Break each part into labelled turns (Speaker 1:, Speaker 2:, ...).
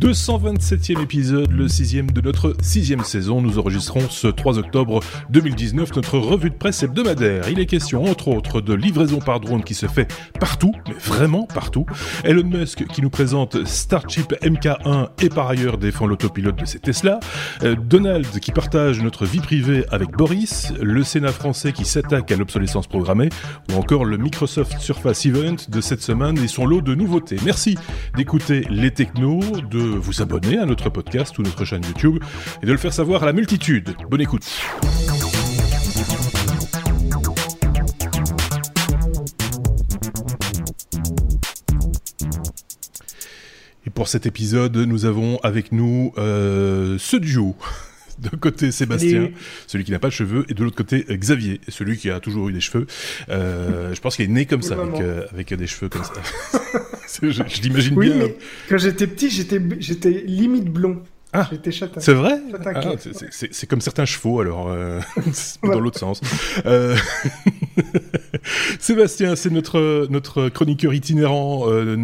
Speaker 1: 227e épisode, le sixième de notre sixième saison. Nous enregistrons ce 3 octobre 2019 notre revue de presse hebdomadaire. Il est question, entre autres, de livraison par drone qui se fait partout, mais vraiment partout. Elon Musk qui nous présente Starship MK1 et par ailleurs défend l'autopilote de ses Tesla. Euh, Donald qui partage notre vie privée avec Boris. Le Sénat français qui s'attaque à l'obsolescence programmée. Ou encore le Microsoft Surface Event de cette semaine et son lot de nouveautés. Merci d'écouter les technos, de vous abonner à notre podcast ou notre chaîne YouTube et de le faire savoir à la multitude. Bonne écoute. Et pour cet épisode, nous avons avec nous euh, ce duo. D'un côté Sébastien, celui qui n'a pas de cheveux, et de l'autre côté Xavier, celui qui a toujours eu des cheveux. Euh, je pense qu'il est né comme ça, avec, euh, avec des cheveux comme ça. Je je l'imagine
Speaker 2: Oui,
Speaker 1: bien.
Speaker 2: mais quand j'étais petit, j'étais j'étais limite blond.
Speaker 1: Ah.
Speaker 2: J'étais châtain.
Speaker 1: C'est vrai Ah, c'est- comme certains chevaux, alors, euh, dans l'autre sens. Euh, Sébastien, c'est notre, notre chroniqueur itinérant, euh,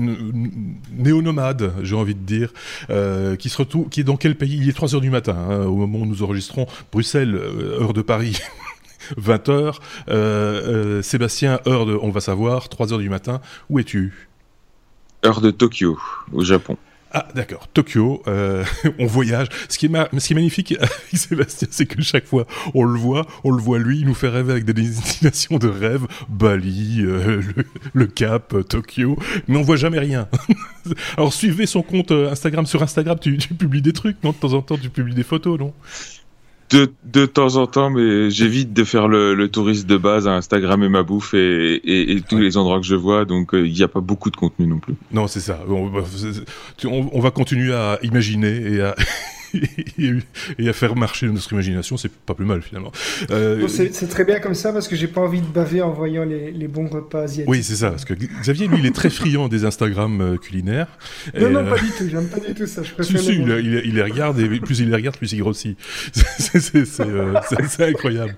Speaker 1: néo-nomade, j'ai envie de dire, euh, qui, se retrouve, qui est dans quel pays? Il est 3h du matin, hein, au moment où nous enregistrons. Bruxelles, euh, heure de Paris. 20h, Sébastien, heure de, on va savoir, 3h du matin, où es-tu?
Speaker 3: Heure de Tokyo, au Japon.
Speaker 1: Ah, d'accord. Tokyo, euh, on voyage. Ce qui est, ma- ce qui est magnifique avec Sébastien, c'est que chaque fois on le voit, on le voit lui, il nous fait rêver avec des destinations de rêve, Bali, euh, le, le Cap, euh, Tokyo, mais on voit jamais rien. Alors suivez son compte euh, Instagram. Sur Instagram, tu, tu publies des trucs, non? De temps en temps, tu publies des photos, non?
Speaker 3: De, de temps en temps, mais j'évite de faire le, le touriste de base à Instagram et ma bouffe et, et, et tous les endroits que je vois, donc euh, il n'y a pas beaucoup de contenu non plus.
Speaker 1: Non, c'est ça. On, on- on va continuer à imaginer et à... et- à faire marcher notre imagination, c'est pas plus mal finalement. Euh,
Speaker 2: C'est très bien comme ça parce que j'ai pas envie de baver en voyant les, les bons repas asiatiques.
Speaker 1: Oui, c'est ça, parce que Xavier, lui, il est très friand des Instagram euh, culinaires.
Speaker 2: Non,
Speaker 1: Et,
Speaker 2: non,
Speaker 1: euh,
Speaker 2: pas du tout. J'aime pas du tout ça. Je
Speaker 1: Si,
Speaker 2: préfère
Speaker 1: si,
Speaker 2: les
Speaker 1: il,
Speaker 2: bons.
Speaker 1: il- il les regarde et plus il les regarde, plus il grossit. C'est- euh, incroyable.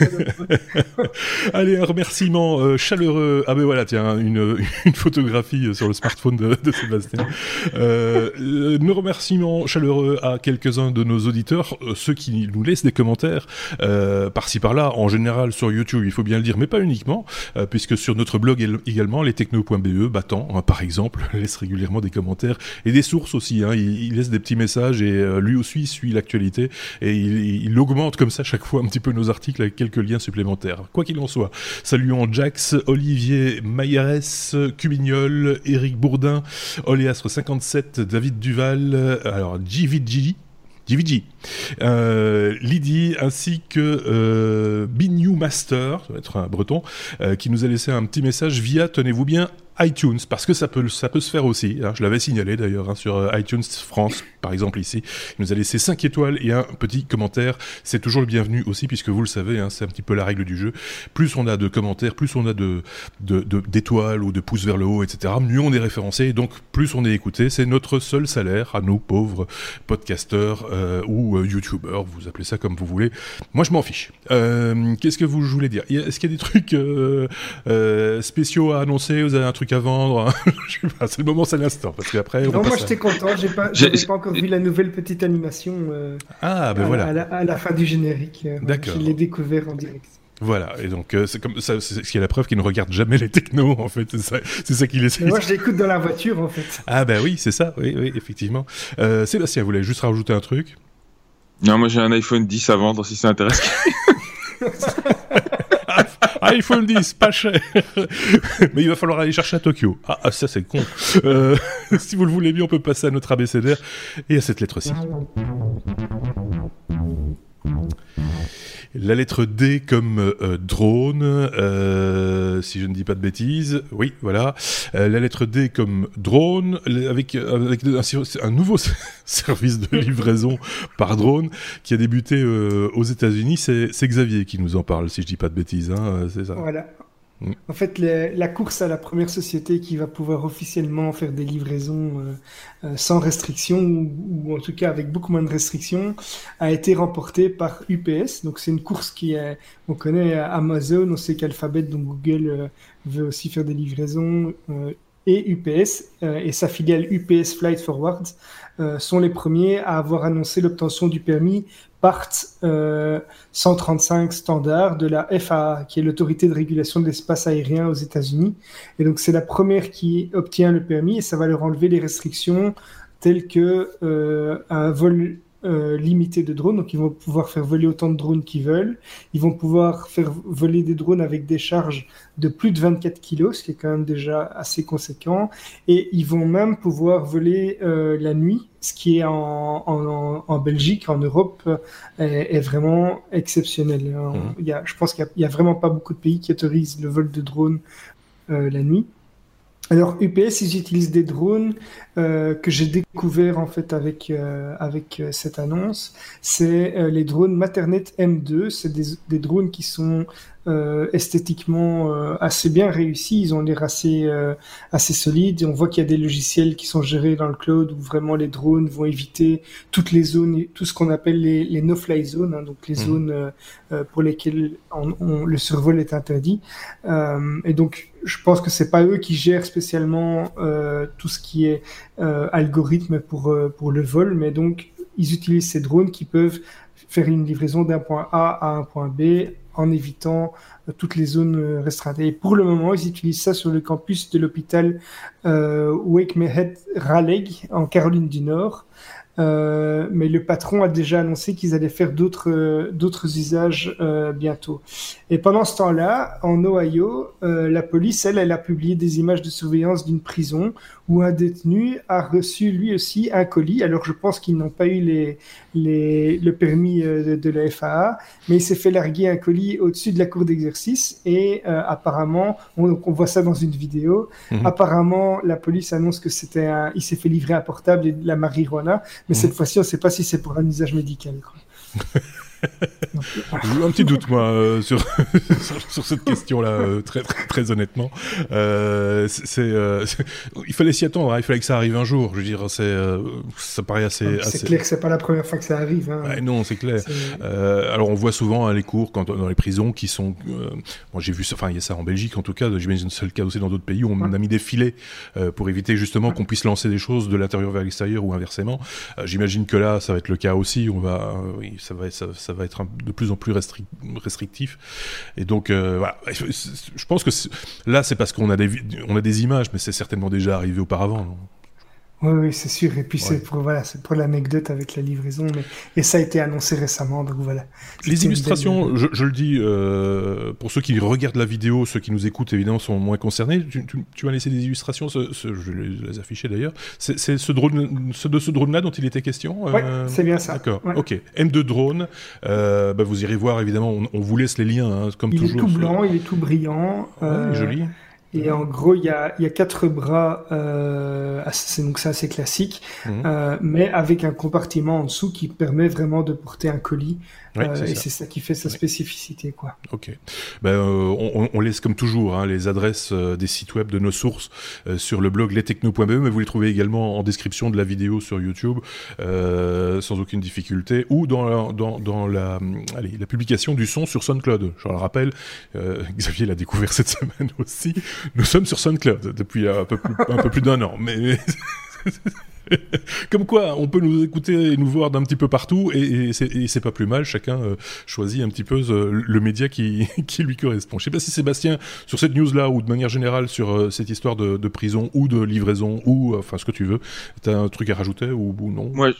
Speaker 1: Allez, un remerciement euh, chaleureux. Ah ben voilà, tiens, une, une photographie euh, sur le smartphone de, de Sébastien. Euh, euh, nos remerciements chaleureux à quelques-uns de nos auditeurs, euh, ceux qui nous laissent des commentaires euh, par-ci par-là, en général sur YouTube, il faut bien le dire, mais pas uniquement, euh, puisque sur notre blog également, lestechno.be, Battant, hein, par exemple, laisse régulièrement des commentaires et des sources aussi. Hein, il, laisse des petits messages et lui aussi suit l'actualité et il, augmente comme ça chaque fois un petit peu nos articles avec quelques liens supplémentaires. Quoi qu'il en soit, saluons Jax, Olivier Mayeres, Cubignol, Eric Bourdin, Oléastre57, David Duval, alors JVG. JVG, euh, Lydie ainsi que euh, Bignou Master, ça être un breton, euh, qui nous a laissé un petit message via, tenez-vous bien, iTunes, parce que ça peut, ça peut se faire aussi. hein. je l'avais signalé d'ailleurs hein, sur euh, iTunes France, par exemple ici. Il nous a laissé 5 étoiles et un petit commentaire. C'est toujours le bienvenu aussi, puisque vous le savez, hein, c'est un petit peu la règle du jeu. Plus on a de commentaires, plus on a de d'étoiles ou de pouces vers le haut, etc., mieux on est référencé, et donc plus on est écouté. C'est notre seul salaire à nous, pauvres podcasteurs ou euh, youtubeurs, vous appelez ça comme vous voulez. Moi, je m'en fiche. Euh, Qu'est-ce que vous voulez dire? Est-ce qu'il y a des trucs euh, euh, spéciaux à annoncer? Vous avez un truc à vendre? Je sais pas, C'est le moment, c'est l'instant, parce qu'après, on
Speaker 2: Non, moi j'étais content. J'ai pas, pas encore vu la nouvelle petite animation euh,
Speaker 1: Ah, ben
Speaker 2: à,
Speaker 1: voilà.
Speaker 2: à la, à la fin du générique. euh,
Speaker 1: D'accord.
Speaker 2: Je l'ai découvert en direct.
Speaker 1: Voilà, et donc euh, c'est comme ça, c'est ce qui est la preuve qu'il ne regarde jamais les technos, en fait, c'est ça, c'est ça qu'il essaie.
Speaker 2: Mais moi je l'écoute dans la voiture en fait.
Speaker 1: Ah bah oui, c'est ça, oui, oui, effectivement. Euh, Sébastien, vous voulez juste rajouter un truc?
Speaker 3: Non, moi j'ai un iPhone 10 à vendre si ça intéresse.
Speaker 1: iPhone 10, pas cher Mais il va falloir aller chercher à Tokyo. Ah, ah, ça c'est con. Euh, si vous le voulez bien, on peut passer à notre abécédaire et à cette lettre-ci. La lettre D comme euh, drone, euh, si je ne dis pas de bêtises. Oui, voilà. Euh, la lettre D comme drone, avec, euh, avec un, nouveau service de livraison par drone qui a débuté euh, aux États-Unis. C'est Xavier qui nous en parle, si je dis pas de bêtises. Hein, euh, c'est ça.
Speaker 2: Voilà. En fait, la course à la première société qui va pouvoir officiellement faire des livraisons euh, euh, sans restriction, ou, ou en tout cas avec beaucoup moins de restrictions, a été remportée par UPS. Donc c'est une course qui est, on connaît Amazon, on sait qu'Alphabet, donc Google, euh, veut aussi faire des livraisons. Euh, et UPS et sa filiale UPS Flight Forward sont les premiers à avoir annoncé l'obtention du permis PART 135 standard de la FAA, qui est l'autorité de régulation de l'espace aérien aux États-Unis. Et donc c'est la première qui obtient le permis et ça va leur enlever les restrictions telles que un vol euh, limité de drones, donc ils vont pouvoir faire voler autant de drones qu'ils veulent. Ils vont pouvoir faire voler des drones avec des charges de plus de 24 kg, ce qui est quand même déjà assez conséquent. Et ils vont même pouvoir voler euh, la nuit, ce qui est en, en, en Belgique, en Europe, euh, est, vraiment exceptionnel. Mhm. Il y a, je pense qu'il n'y a, a, vraiment pas beaucoup de pays qui autorisent le vol de drones la nuit. Alors UPS, ils utilisent des drones euh, que j'ai découvert en fait avec euh, avec euh, cette annonce. C'est les drones Maternet M2. C'est des, drones qui sont esthétiquement euh, assez bien réussis. Ils ont l'air assez, euh, assez solides. Et on voit qu'il y a des logiciels qui sont gérés dans le cloud où vraiment les drones vont éviter toutes les zones, tout ce qu'on appelle les, les no-fly zones, hein, donc les mmh. zones pour lesquelles on, on, le survol est interdit. et donc, je pense que c'est pas eux qui gèrent spécialement tout ce qui est algorithme pour, pour le vol, mais donc ils utilisent ces drones qui peuvent faire une livraison d'un point A à un point B en évitant toutes les zones euh, restreintes. Et pour le moment, ils utilisent ça sur le campus de l'hôpital euh, Wake Mehed Raleigh en Caroline du Nord. Euh, mais le patron a déjà annoncé qu'ils allaient faire d'autres usages bientôt. Et pendant ce temps-là, en Ohio, la police, elle, elle a publié des images de surveillance d'une prison où un détenu a reçu lui aussi un colis. Alors je pense qu'ils n'ont pas eu les, les, le permis de, la FAA, mais il s'est fait larguer un colis au-dessus de la cour d'exercice et apparemment, on, on, voit ça dans une vidéo. Mmh. Apparemment, la police annonce que c'était un, il s'est fait livrer un portable et de la marijuana. Mais cette fois-ci, on ne sait pas si c'est pour un usage médical.
Speaker 1: Un petit doute, moi, euh, sur, sur, cette question-là, euh, très, très, très, honnêtement. Euh, c'est, il fallait s'y attendre, hein, il fallait que ça arrive un jour. Je veux dire, c'est, ça paraît assez.
Speaker 2: C'est assez... clair que c'est pas la première fois que ça arrive. Hein.
Speaker 1: Ouais, non, c'est clair. alors, on voit souvent hein, les cours quand, dans les prisons qui sont. moi, j'ai vu ça, enfin, il y a ça en Belgique en tout cas, j'imagine c'est le cas aussi dans d'autres pays où on ouais. a mis des filets pour éviter justement qu'on puisse lancer des choses de l'intérieur vers l'extérieur ou inversement. j'imagine que là, ça va être le cas aussi. On va, oui, ça va. Ça, ça va être de plus en plus restric restrictif. Et donc, euh. Je pense que là, c'est parce qu'on a, des, a des images, mais c'est certainement déjà arrivé auparavant.
Speaker 2: Oui, oui, c'est sûr. Et puis, ouais. c'est pour, voilà, c'est pour l'anecdote avec la livraison. Mais... Et ça a été annoncé récemment, donc voilà.
Speaker 1: Les illustrations, je, je, le dis, euh, pour ceux qui regardent la vidéo, ceux qui nous écoutent, évidemment, sont moins concernés. Tu, tu, tu m'as laissé des illustrations, ce, ce, je vais les afficher d'ailleurs. C'est ce drone, ce, de ce drone-là dont il était question
Speaker 2: Oui, euh... c'est bien ça.
Speaker 1: D'accord,
Speaker 2: ouais.
Speaker 1: ok. M2 drone, euh, bah, vous irez voir, évidemment, on, on vous laisse les liens, hein, comme
Speaker 2: il
Speaker 1: toujours.
Speaker 2: Il est tout blanc, il est tout brillant.
Speaker 1: Ouais, joli.
Speaker 2: Et en gros, il y a, y a quatre bras, euh, c'est donc c'est assez classique, mmh. euh, mais avec un compartiment en dessous qui permet vraiment de porter un colis. Euh, et c'est ça qui fait sa spécificité, quoi.
Speaker 1: Ok. Ben, euh, on, on, laisse comme toujours hein, les adresses euh, des sites web de nos sources euh, sur le blog lestechno.be, mais vous les trouvez également en description de la vidéo sur YouTube, sans aucune difficulté, ou dans la, dans, dans la, allez, la publication du son sur SoundCloud. Je le rappelle, Xavier l'a découvert cette semaine aussi. Nous sommes sur SoundCloud depuis un peu plus, un peu plus d'un an, mais Comme quoi, on peut nous écouter et nous voir d'un petit peu partout, et, et c'est pas plus mal. Chacun euh, choisit un petit peu euh, le média qui, qui lui correspond. Je sais pas si Sébastien, sur cette news-là, ou de manière générale sur euh, cette histoire de, de, prison ou de livraison, ou enfin ce que tu veux, t'as un truc à rajouter ou, ou non?
Speaker 3: Moi,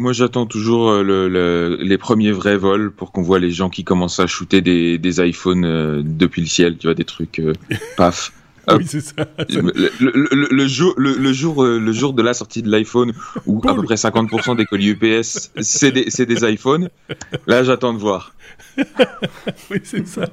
Speaker 3: moi, j'attends toujours le, le, les premiers vrais vols pour qu'on voit les gens qui commencent à shooter des, des iPhones euh, depuis le ciel, tu vois, des trucs euh, paf.
Speaker 1: oui, c'est ça.
Speaker 3: Le, le, le, jour, le, jour, le jour de la sortie de l'iPhone, où à peu près 50% des colis UPS, c'est des, des iPhones, là, j'attends de voir.
Speaker 1: oui, c'est ça.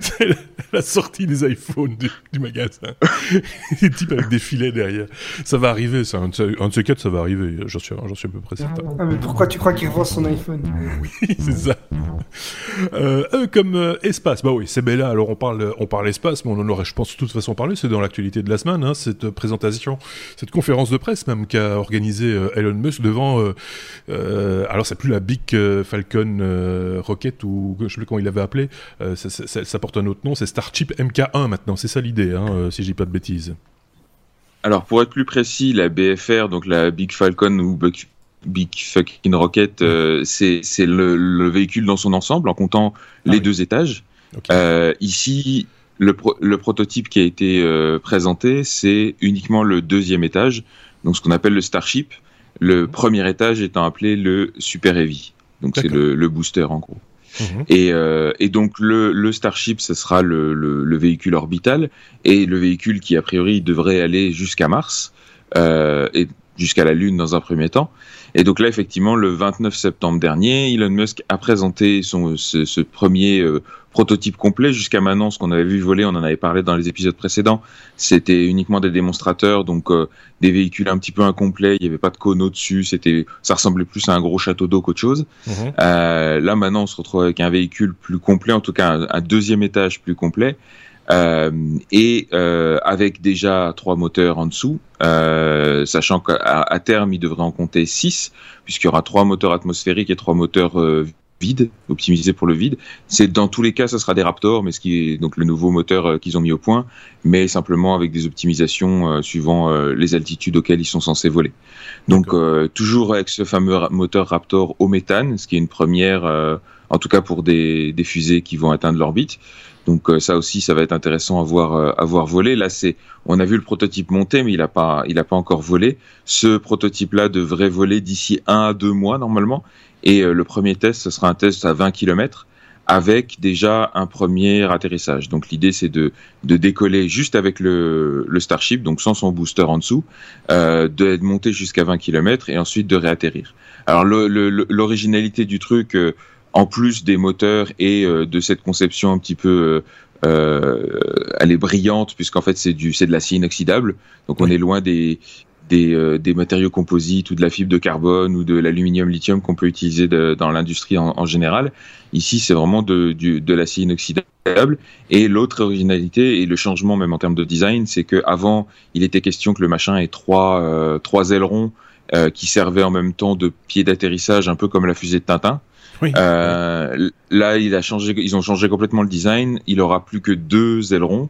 Speaker 1: C'est la, la, sortie des iPhones du, du magasin. des types avec des filets derrière. Ça va arriver, ça. Un de ces quatre, ça va arriver. J'en suis, suis à peu près certain.
Speaker 2: Ah, mais pourquoi tu crois qu'il revend son iPhone?
Speaker 1: Oui, c'est ça. Euh, eux, comme euh, espace, bah oui, c'est Bella. Alors, on parle, on parle espace, mais on en aurait, je pense, de toute façon parlé. C'est dans l'actualité de la semaine, hein, cette présentation, cette conférence de presse même qu'a organisé euh, Elon Musk devant. Euh, euh, alors, c'est plus la Big Falcon Rocket ou je sais plus comment il l'avait appelé, euh, ça, ça, ça, porte un autre nom, c'est Starship MK1 maintenant, c'est ça l'idée, hein, euh, si je dis pas de bêtises.
Speaker 3: alors pour être plus précis, la BFR, donc la Big Falcon ou Big Fucking Rocket, euh, c'est le, véhicule dans son ensemble en comptant ah les deux étages. Euh, ici, le, le, prototype qui a été euh, présenté, c'est uniquement le deuxième étage, donc ce qu'on appelle le Starship. Le mhm. premier étage étant appelé le Super Heavy, donc c'est le, le, booster en gros. Mhm. Et, euh, et, donc le, le, Starship, ce sera le, le, véhicule orbital et le véhicule qui a priori devrait aller jusqu'à Mars euh, et jusqu'à la Lune dans un premier temps. Et donc là, effectivement, le 29 septembre dernier, Elon Musk a présenté son, ce, ce premier euh, prototype complet. Jusqu'à maintenant, ce qu'on avait vu voler, on en avait parlé dans les épisodes précédents, c'était uniquement des démonstrateurs, donc euh, des véhicules un petit peu incomplets. Il n'y avait pas de cône au-dessus. C'était, ça ressemblait plus à un gros château d'eau qu'autre chose. Mhm. Euh, là, maintenant, on se retrouve avec un véhicule plus complet, en tout cas un, un deuxième étage plus complet. Euh, et euh, avec déjà trois moteurs en dessous, euh, sachant qu'à à terme il devrait en compter six, puisqu'il y aura trois moteurs atmosphériques et trois moteurs euh, vides, optimisés pour le vide. C'est dans tous les cas, ce sera des Raptors, mais ce qui est donc le nouveau moteur euh, qu'ils ont mis au point, mais simplement avec des optimisations euh, suivant les altitudes auxquelles ils sont censés voler. Donc toujours avec ce fameux moteur Raptor au méthane, ce qui est une première, en tout cas pour des, des fusées qui vont atteindre l'orbite. Donc euh, ça aussi, ça va être intéressant à voir, euh, à voir voler. Là, c'est, on a vu le prototype monter, mais il n'a pas, il a pas encore volé. Ce prototype-là devrait voler d'ici un à deux mois normalement. Et euh, le premier test, ce sera un test à 20 km avec déjà un premier atterrissage. Donc l'idée c'est de, de décoller juste avec le, le Starship, donc sans son booster en dessous, euh, de monter jusqu'à 20 km et ensuite de réatterrir. Alors l'originalité du truc, en plus des moteurs et euh, de cette conception un petit peu euh, euh, elle est brillante puisqu'en fait c'est du c'est de l'acier inoxydable donc on est loin des des, des, matériaux composites ou de la fibre de carbone ou de l'aluminium lithium qu'on peut utiliser dans l'industrie en, général. Ici, c'est vraiment de, de l'acier inoxydable. Et l'autre originalité et le changement même en termes de design, c'est que avant, il était question que le machin ait trois, trois ailerons qui servaient en même temps de pied d'atterrissage, un peu comme la fusée de Tintin. Euh, là, ils ont changé complètement le design. Il aura plus que deux ailerons.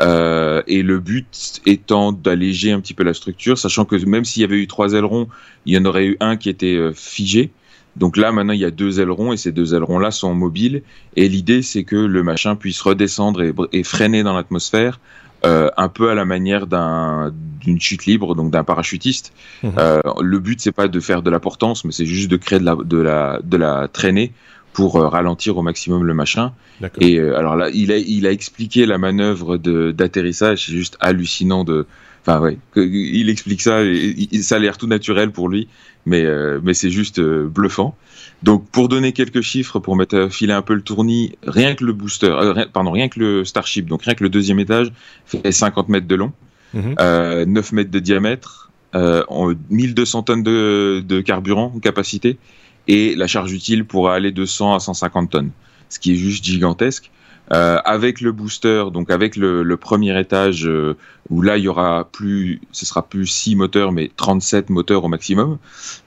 Speaker 3: Euh, et le but étant d'alléger un petit peu la structure, sachant que même s'il y avait eu trois ailerons, il y en aurait eu un qui était euh, figé. Donc là, maintenant, il y a deux ailerons et ces deux ailerons-là sont mobiles. Et l'idée, c'est que le machin puisse redescendre et freiner dans l'atmosphère euh, un peu à la manière d'une chute libre, donc d'un parachutiste. Mhm. Euh, le but c'est pas de faire de la portance, mais c'est juste de créer de la, de la, de la traînée pour euh, ralentir au maximum le machin. Et alors là, il a, il a expliqué la manœuvre d'atterrissage, c'est juste hallucinant de. Enfin ouais, il explique ça, et, ça a l'air tout naturel pour lui, mais mais c'est juste bluffant. Donc, pour donner quelques chiffres, pour mettre filer un peu le tournis, rien que le booster, euh, pardon, rien que le Starship, donc rien que le deuxième étage, fait 50 mètres de long, 9 mhm. euh, mètres de diamètre, euh, 1200 tonnes de, de carburant en capacité, et la charge utile pourra aller de 100 à 150 tonnes, ce qui est juste gigantesque. Euh, avec le booster, donc avec le, le premier étage, euh, où là il y aura plus, ce sera plus 6 moteurs, mais 37 moteurs au maximum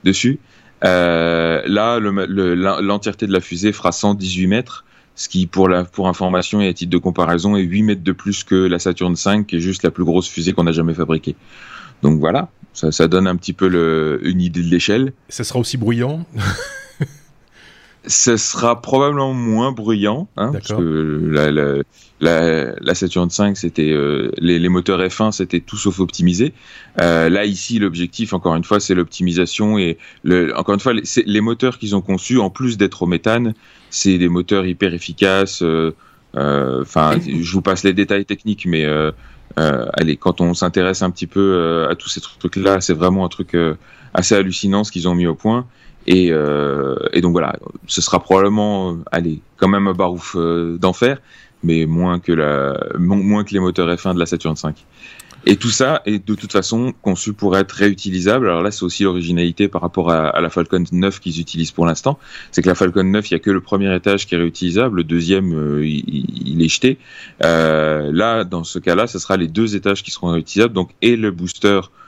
Speaker 3: dessus. Euh, là, l'entièreté de la fusée fera 118 mètres, ce qui, pour, la, pour information et à titre de comparaison, est 8 mètres de plus que la Saturn V, qui est juste la plus grosse fusée qu'on a jamais fabriquée. Donc voilà, ça, ça donne un petit peu le, une idée de l'échelle.
Speaker 1: Ça sera aussi bruyant
Speaker 3: Ce sera probablement moins bruyant, hein, parce que la, la, la, la Saturn V, c'était euh, les, les, moteurs F1, c'était tout sauf optimisé. Euh, là ici, l'objectif, encore une fois, c'est l'optimisation et le, encore une fois, les, les moteurs qu'ils ont conçus, en plus d'être au méthane, c'est des moteurs hyper efficaces. Euh, euh, enfin, je vous passe les détails techniques, mais allez, quand on s'intéresse un petit peu à tous ces trucs-là, c'est vraiment un truc assez hallucinant ce qu'ils ont mis au point. Et, euh, et, donc voilà, ce sera probablement, allez, quand même un barouf euh, d'enfer, mais moins que, les moteurs F1 de la Saturn V. Et tout ça est de toute façon conçu pour être réutilisable. Alors là, c'est aussi l'originalité par rapport à, la Falcon 9 qu'ils utilisent pour l'instant. C'est que la Falcon 9, il n'y a que le premier étage qui est réutilisable, le deuxième, euh, il, il, est jeté. Euh, là, dans ce cas-là, ce sera les deux étages qui seront réutilisables, donc et le booster euh,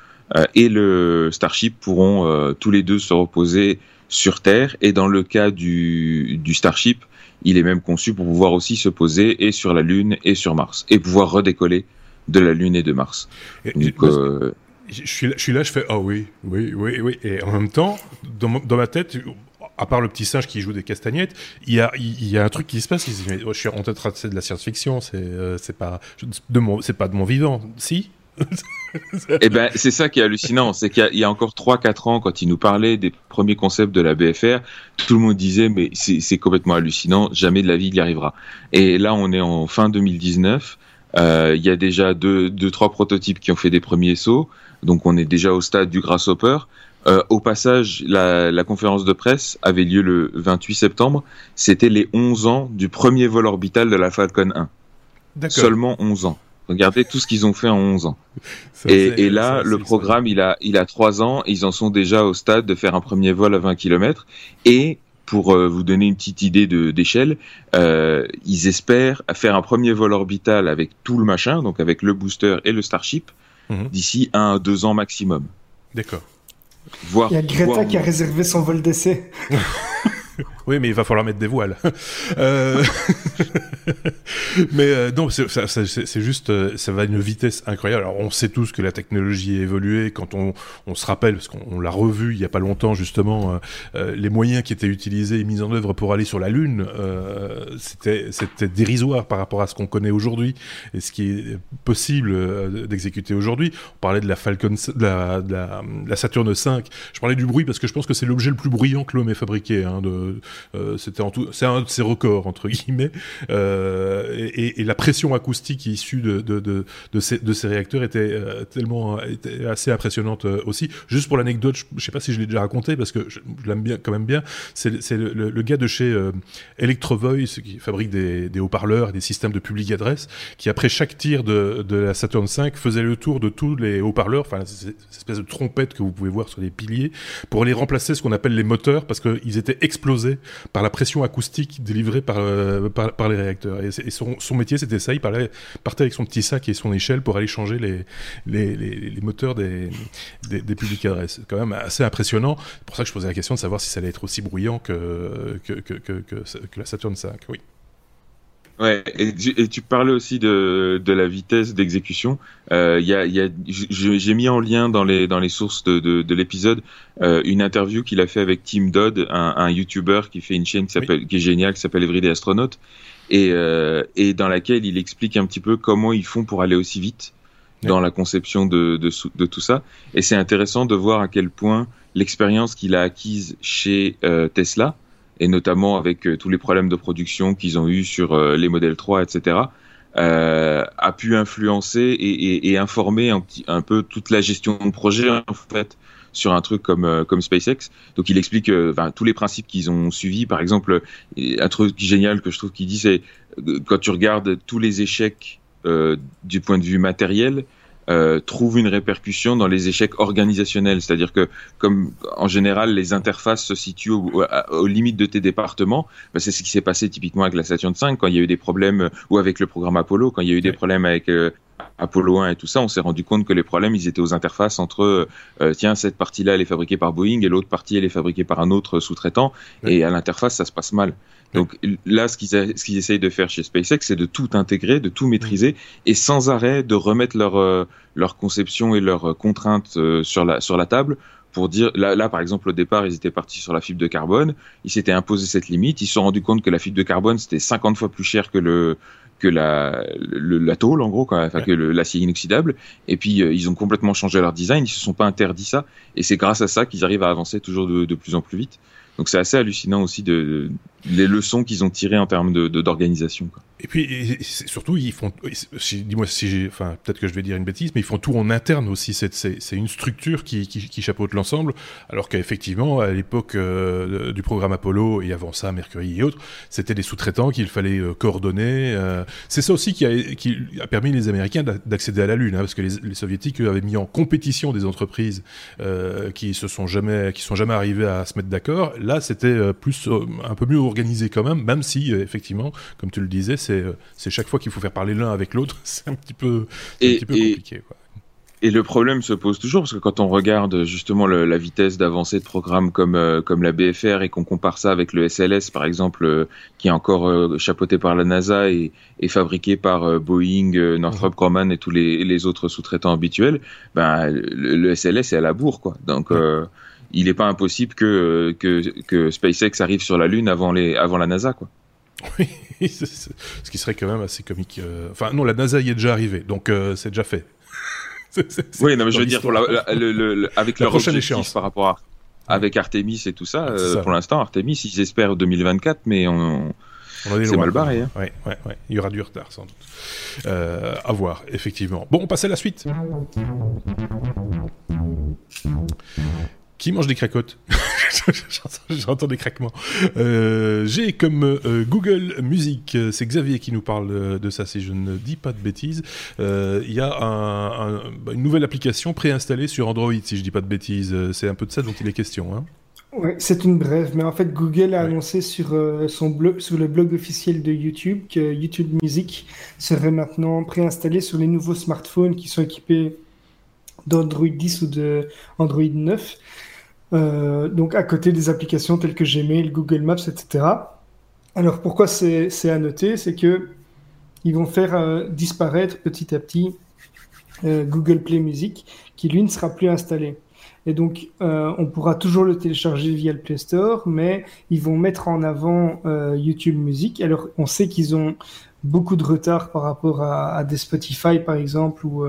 Speaker 3: et le Starship pourront euh, tous les deux se reposer sur Terre. Et dans le cas du, du Starship, il est même conçu pour pouvoir aussi se poser et sur la Lune et sur Mars et pouvoir redécoller de la Lune et de Mars.
Speaker 1: Donc, euh, je, suis là, je suis là, je fais ah oui, oui, oui, oui. Et en même temps, dans, dans ma tête, à part le petit singe qui joue des castagnettes, il y a, il y a un truc qui se passe. je suis en train de de la science-fiction. C'est, euh, c'est pas c'est pas de mon vivant. Si.
Speaker 3: Eh ben, c'est ça qui est hallucinant, c'est qu'il y, a encore 3-4 ans, quand il nous parlait des premiers concepts de la BFR, tout le monde disait mais c'est complètement hallucinant, jamais de la vie il y arrivera. Et là, on est en fin 2019. Euh, il y a déjà deux, deux, trois prototypes qui ont fait des premiers sauts, donc on est déjà au stade du grasshopper. Euh, au passage, la, la, conférence de presse avait lieu le 28 septembre. C'était les 11 ans du premier vol orbital de la Falcon 1. Seulement 11 ans. Regardez tout ce qu'ils ont fait en 11 ans. et, et, là, le programme, il a, il a 3 ans et ils en sont déjà au stade de faire un premier vol à 20 km. Et pour euh, vous donner une petite idée d'échelle, euh, ils espèrent faire un premier vol orbital avec tout le machin, donc avec le booster et le Starship, mhm. d'ici 1 à 2 ans maximum.
Speaker 1: D'accord.
Speaker 2: Il y a Greta qui a réservé son vol d'essai.
Speaker 1: Oui, mais il va falloir mettre des voiles. euh... mais euh, non, c'est juste, euh, ça va à une vitesse incroyable. Alors, on sait tous que la technologie a évolué. Quand on, se rappelle, parce qu'on l'a revu il y a pas longtemps justement, les moyens qui étaient utilisés et mis en œuvre pour aller sur la Lune, c'était dérisoire par rapport à ce qu'on connaît aujourd'hui et ce qui est possible d'exécuter aujourd'hui. On parlait de la Falcon, de la, de la, la, Saturn V. Je parlais du bruit parce que je pense que c'est l'objet le plus bruyant que l'homme ait fabriqué. Hein, c'était en tout, c'est un de ses records entre guillemets. Euh, et, la pression acoustique issue de de, de, ces, réacteurs était euh, tellement était assez impressionnante aussi. Juste pour l'anecdote, je, je sais pas si je l'ai déjà raconté parce que je, l'aime bien quand même bien. C'est le, gars de chez Electro Voice qui fabrique des, haut-parleurs des systèmes de public adresse, qui après chaque tir de, de la Saturn V faisait le tour de tous les haut-parleurs, enfin cette espèce de trompette que vous pouvez voir sur les piliers, pour les remplacer ce qu'on appelle les moteurs parce qu'ils étaient explosés par la pression acoustique délivrée par, euh, par, les réacteurs. Et, son, métier, c'était ça. Il partait avec son petit sac et son échelle pour aller changer les, les, les, moteurs des, des, des public adresses. Quand même assez impressionnant. C'est pour ça que je posais la question de savoir si ça allait être aussi bruyant que, que, que la Saturn 5. Oui.
Speaker 3: Ouais, et, et, tu parlais aussi de, de la vitesse d'exécution. Euh, y a, y a, J'ai mis en lien dans les, dans les sources de, de, de l'épisode euh, une interview qu'il a fait avec Tim Dodd, un, un YouTuber qui fait une chaîne qui, s'appelle qui est géniale, qui s'appelle Everyday Astronaut, et, euh, et dans laquelle il explique un petit peu comment ils font pour aller aussi vite dans la conception de, de, de tout ça. Et c'est intéressant de voir à quel point l'expérience qu'il a acquise chez euh, Tesla, et notamment avec euh, tous les problèmes de production qu'ils ont eu sur euh, les modèles 3, etc., euh, a pu influencer et, informer un, peu toute la gestion de projet en fait sur un truc comme comme SpaceX. Donc il explique tous les principes qu'ils ont suivis. Par exemple, un truc génial que je trouve qu'il dit, c'est quand tu regardes tous les échecs du point de vue matériel, euh, trouve une répercussion dans les échecs organisationnels. C'est-à-dire que, comme en général, les interfaces se situent aux limites de tes départements, bah, c'est ce qui s'est passé typiquement avec la Saturn 5 quand il y a eu des problèmes, ou avec le programme Apollo, quand il y a eu des problèmes avec euh, Apollo 1 et tout ça, on s'est rendu compte que les problèmes, ils étaient aux interfaces entre, euh, tiens, cette partie-là, elle est fabriquée par Boeing et l'autre partie, elle est fabriquée par un autre sous-traitant. Et à l'interface, ça se passe mal. Donc là, ce qu'ils ce qu'ils essayent de faire chez SpaceX, c'est de tout intégrer, de tout maîtriser et sans arrêt de remettre leur euh, leur conception et leurs contraintes euh, sur la sur la table pour dire là, là par exemple au départ ils étaient partis sur la fibre de carbone. Ils s'étaient imposé cette limite. Ils se sont rendus compte que la fibre de carbone c'était 50 fois plus cher que le que la, la tôle en gros, quoi, enfin que l'acier inoxydable. Et puis euh, ils ont complètement changé leur design, ils se sont pas interdits ça, et c'est grâce à ça qu'ils arrivent à avancer toujours de, de, plus en plus vite. Donc c'est assez hallucinant aussi de, les leçons qu'ils ont tirées en termes de d'organisation.
Speaker 1: Et puis surtout ils font, dis-moi si j'ai, enfin peut-être que je vais dire une bêtise, mais ils font tout en interne aussi. C'est une structure qui, qui, chapeaute l'ensemble, alors qu'effectivement à l'époque euh, du programme Apollo et avant ça Mercury et autres, c'était des sous-traitants qu'il fallait euh, coordonner. Euh. c'est ça aussi qui a, qui a permis les Américains d'accéder à la Lune, hein, parce que les, Soviétiques avaient mis en compétition des entreprises qui se sont jamais, sont jamais arrivées à se mettre d'accord. Là, c'était plus un peu mieux organisé quand même, même si, euh, effectivement, comme tu le disais, c'est, euh, c'est chaque fois qu'il faut faire parler l'un avec l'autre, c'est un petit peu, un petit peu compliqué. Quoi.
Speaker 3: Et le problème se pose toujours parce que quand on regarde justement la vitesse d'avancée de programmes comme euh, comme la BFR et qu'on compare ça avec le SLS par exemple, euh, qui est encore euh, chapeauté par la NASA et, et fabriqué par Boeing, Northrop Grumman et tous les, les autres sous-traitants habituels, ben le, SLS est à la bourre quoi. Donc il n'est pas impossible que, que que SpaceX arrive sur la Lune avant les avant la NASA quoi.
Speaker 1: Oui, ce qui serait quand même assez comique. Enfin, non, la NASA y est déjà arrivée, donc c'est déjà fait
Speaker 3: oui, non, mais je veux dire, pour avec la prochaine échéance par rapport à avec Artemis et tout ça, euh, pour l'instant, Artemis, ils espèrent 2024, mais on, c'est mal barré. Hein.
Speaker 1: Ouais, ouais, ouais. Il y aura du retard, sans doute. Euh, à voir, effectivement. Bon, on passe à la suite. Qui mange des cracottes J'entends des craquements. Euh, j'ai comme euh, Google Music, c'est Xavier qui nous parle de ça, si je ne dis pas de bêtises. Euh, il y a bah, une nouvelle application préinstallée sur Android, si je ne dis pas de bêtises. C'est un peu de ça dont il est question. Hein.
Speaker 2: Oui, c'est une brève, mais en fait, Google a annoncé sur, son blog, sur le blog officiel de YouTube que YouTube Music serait maintenant préinstallé sur les nouveaux smartphones qui sont équipés d'Android 10 ou de Android 9. Euh, donc à côté des applications telles que Gmail, Google Maps, etc. Alors pourquoi c'est à noter? C'est que ils vont faire euh, disparaître petit à petit euh, Google Play Music, qui lui ne sera plus installé. Et donc, on pourra toujours le télécharger via le Play Store, mais ils vont mettre en avant YouTube Music. Alors, on sait qu'ils ont beaucoup de retard par rapport à, des Spotify par exemple ou,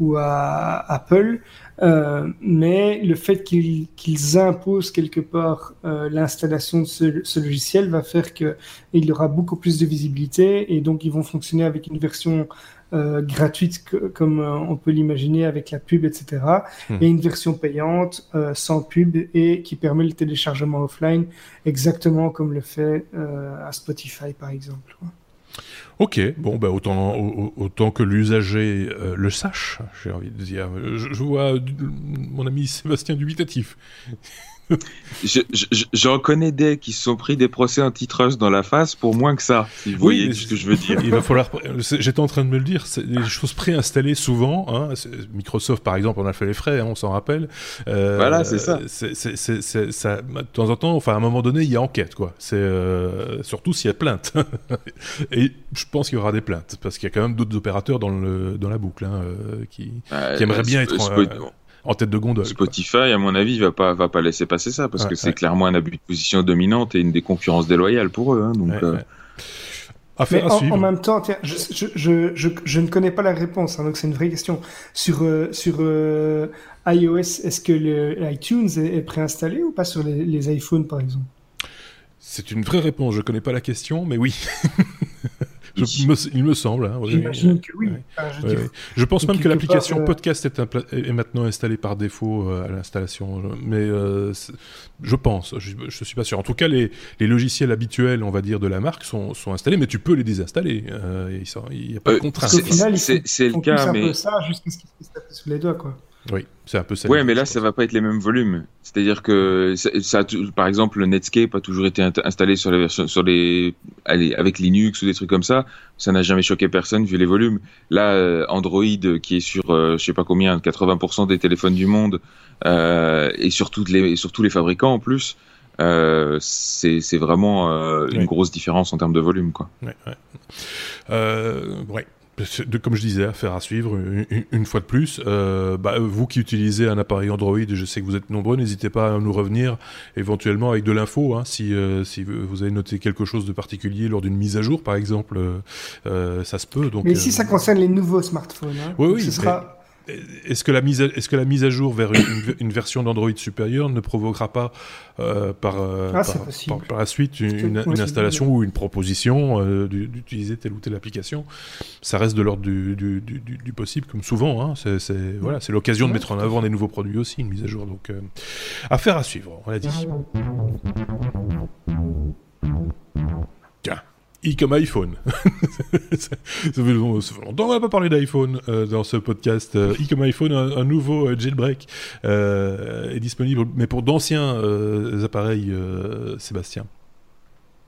Speaker 2: ou à Apple, euh, mais le fait qu'ils imposent quelque part euh, l'installation de ce, logiciel va faire qu'il y aura beaucoup plus de visibilité et donc ils vont fonctionner avec une version gratuite comme on peut l'imaginer avec la pub, etc. Hmm. Et une version payante sans pub et qui permet le téléchargement offline exactement comme le fait à Spotify par exemple.
Speaker 1: Ok, bon, bah autant, autant que l'usager euh, le sache, j'ai envie de dire. Je, vois mon ami Sébastien dubitatif.
Speaker 3: J'en connais des qui se sont pris des procès antitrust dans la face pour moins que ça, si vous voyez ce que je veux dire.
Speaker 1: Il va falloir. J'étais en train de me le dire, les choses préinstallées souvent. Hein, Microsoft, par exemple, on a fait les frais, hein, on s'en rappelle.
Speaker 3: Euh, voilà, c'est ça.
Speaker 1: ça. De temps en temps, enfin, à un moment donné, il y a enquête, quoi. C'est euh, surtout s'il y a plainte. Et je pense qu'il y aura des plaintes parce qu'il y a quand même d'autres opérateurs dans le dans la boucle hein, euh, qui, qui, aimeraient bien être en tête de gondole.
Speaker 3: Spotify, à mon avis, va pas va pas laisser passer ça parce que c'est clairement un abus de position dominante et une des concurrences déloyales pour eux. Hein, donc, euh...
Speaker 2: en, même temps, je, je, je, je, ne connais pas la réponse, hein, donc c'est une vraie question. Sur, euh, sur euh, iOS, est-ce que le iTunes est, préinstallé ou pas sur les, les iPhones, par exemple?
Speaker 1: C'est une vraie réponse. Je connais pas la question, mais oui. il me semble. Hein,
Speaker 2: J'imagine que oui.
Speaker 1: je, pense même que l'application euh, podcast est, maintenant installée par défaut euh, à l'installation. Mais euh, je pense, je ne suis pas sûr. En tout cas, les, logiciels habituels, on va dire, de la marque sont, installés, mais tu peux les désinstaller. il n'y a pas de contrainte.
Speaker 3: C'est le cas, mais.
Speaker 2: ça jusqu'à ce qu'ils se taper sous les doigts, quoi.
Speaker 1: Oui, c'est un peu ça.
Speaker 3: Ouais, mais là, ça va pas être les mêmes volumes. C'est-à-dire que, ça, par exemple, Netscape a toujours été installé sur les versions, sur les, avec Linux ou des trucs comme ça. Ça n'a jamais choqué personne vu les volumes. Là, euh, Android, qui est sur, euh, je sais pas combien, 80% des téléphones du monde, euh, et sur toutes les, sur tous les fabricants en plus. Euh, c'est vraiment euh, une grosse différence en termes de volume, quoi.
Speaker 1: Ouais, ouais. Euh, ouais de, comme je disais, affaire à suivre une, fois de plus. Euh, bah, vous qui utilisez un appareil Android, je sais que vous êtes nombreux, n'hésitez pas à nous revenir éventuellement avec de l'info. Hein, si, euh, si vous avez noté quelque chose de particulier lors d'une mise à jour, par exemple, euh, ça se peut. Donc,
Speaker 2: Mais si ça concerne les nouveaux smartphones, hein,
Speaker 1: oui, oui, ce sera est-ce que, la mise à, est-ce que la mise à jour vers une, version d'Android supérieure ne provoquera pas euh, par, euh, ah, par, la suite une, installation ou une proposition euh, d'utiliser telle ou telle application? Ça reste de l'ordre du, du, possible, comme souvent. Hein. C'est, voilà, c'est l'occasion de mettre en avant des nouveaux produits aussi, une mise à jour. Donc, affaire à suivre, on l'a dit. I comme iPhone. ça fait longtemps qu'on n'a pas parlé d'iPhone euh, dans ce podcast. Euh, i comme iPhone, un, nouveau euh, jailbreak est disponible, mais pour d'anciens appareils, Sébastien.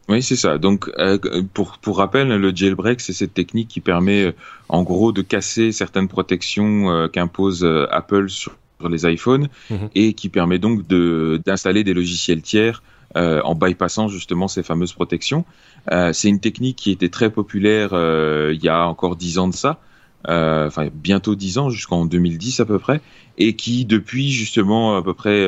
Speaker 3: Oui, c'est ça. Donc, euh, pour, pour rappel, le jailbreak, c'est cette technique qui permet, euh, en gros, de casser certaines protections euh, qu'impose Apple sur, les iPhones mhm. et qui permet donc d'installer des logiciels tiers en bypassant justement ces fameuses protections. c'est une technique qui était très populaire il y a encore dix ans de ça. enfin bientôt dix ans, jusqu'en 2010 à peu près, et qui depuis justement à peu près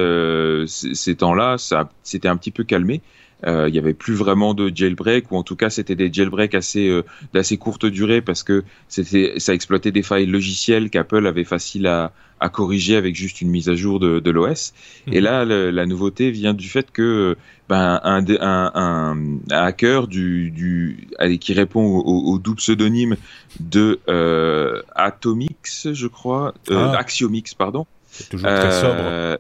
Speaker 3: ces temps-là, ça s'était un petit peu calmé euh, il n'y avait plus vraiment de jailbreak ou en tout cas c'était des jailbreaks assez euh, d'assez courte durée parce que c'était ça exploitait des failles logicielles qu'Apple avait facile à, à corriger avec juste une mise à jour de, de l'OS. Mhm. Et là, la nouveauté vient du fait que ben, un, un, un, hacker du, du, qui répond au, double pseudonyme de euh, Atomix, je crois, euh, ah. Axiomix, pardon.
Speaker 1: toujours très sobre.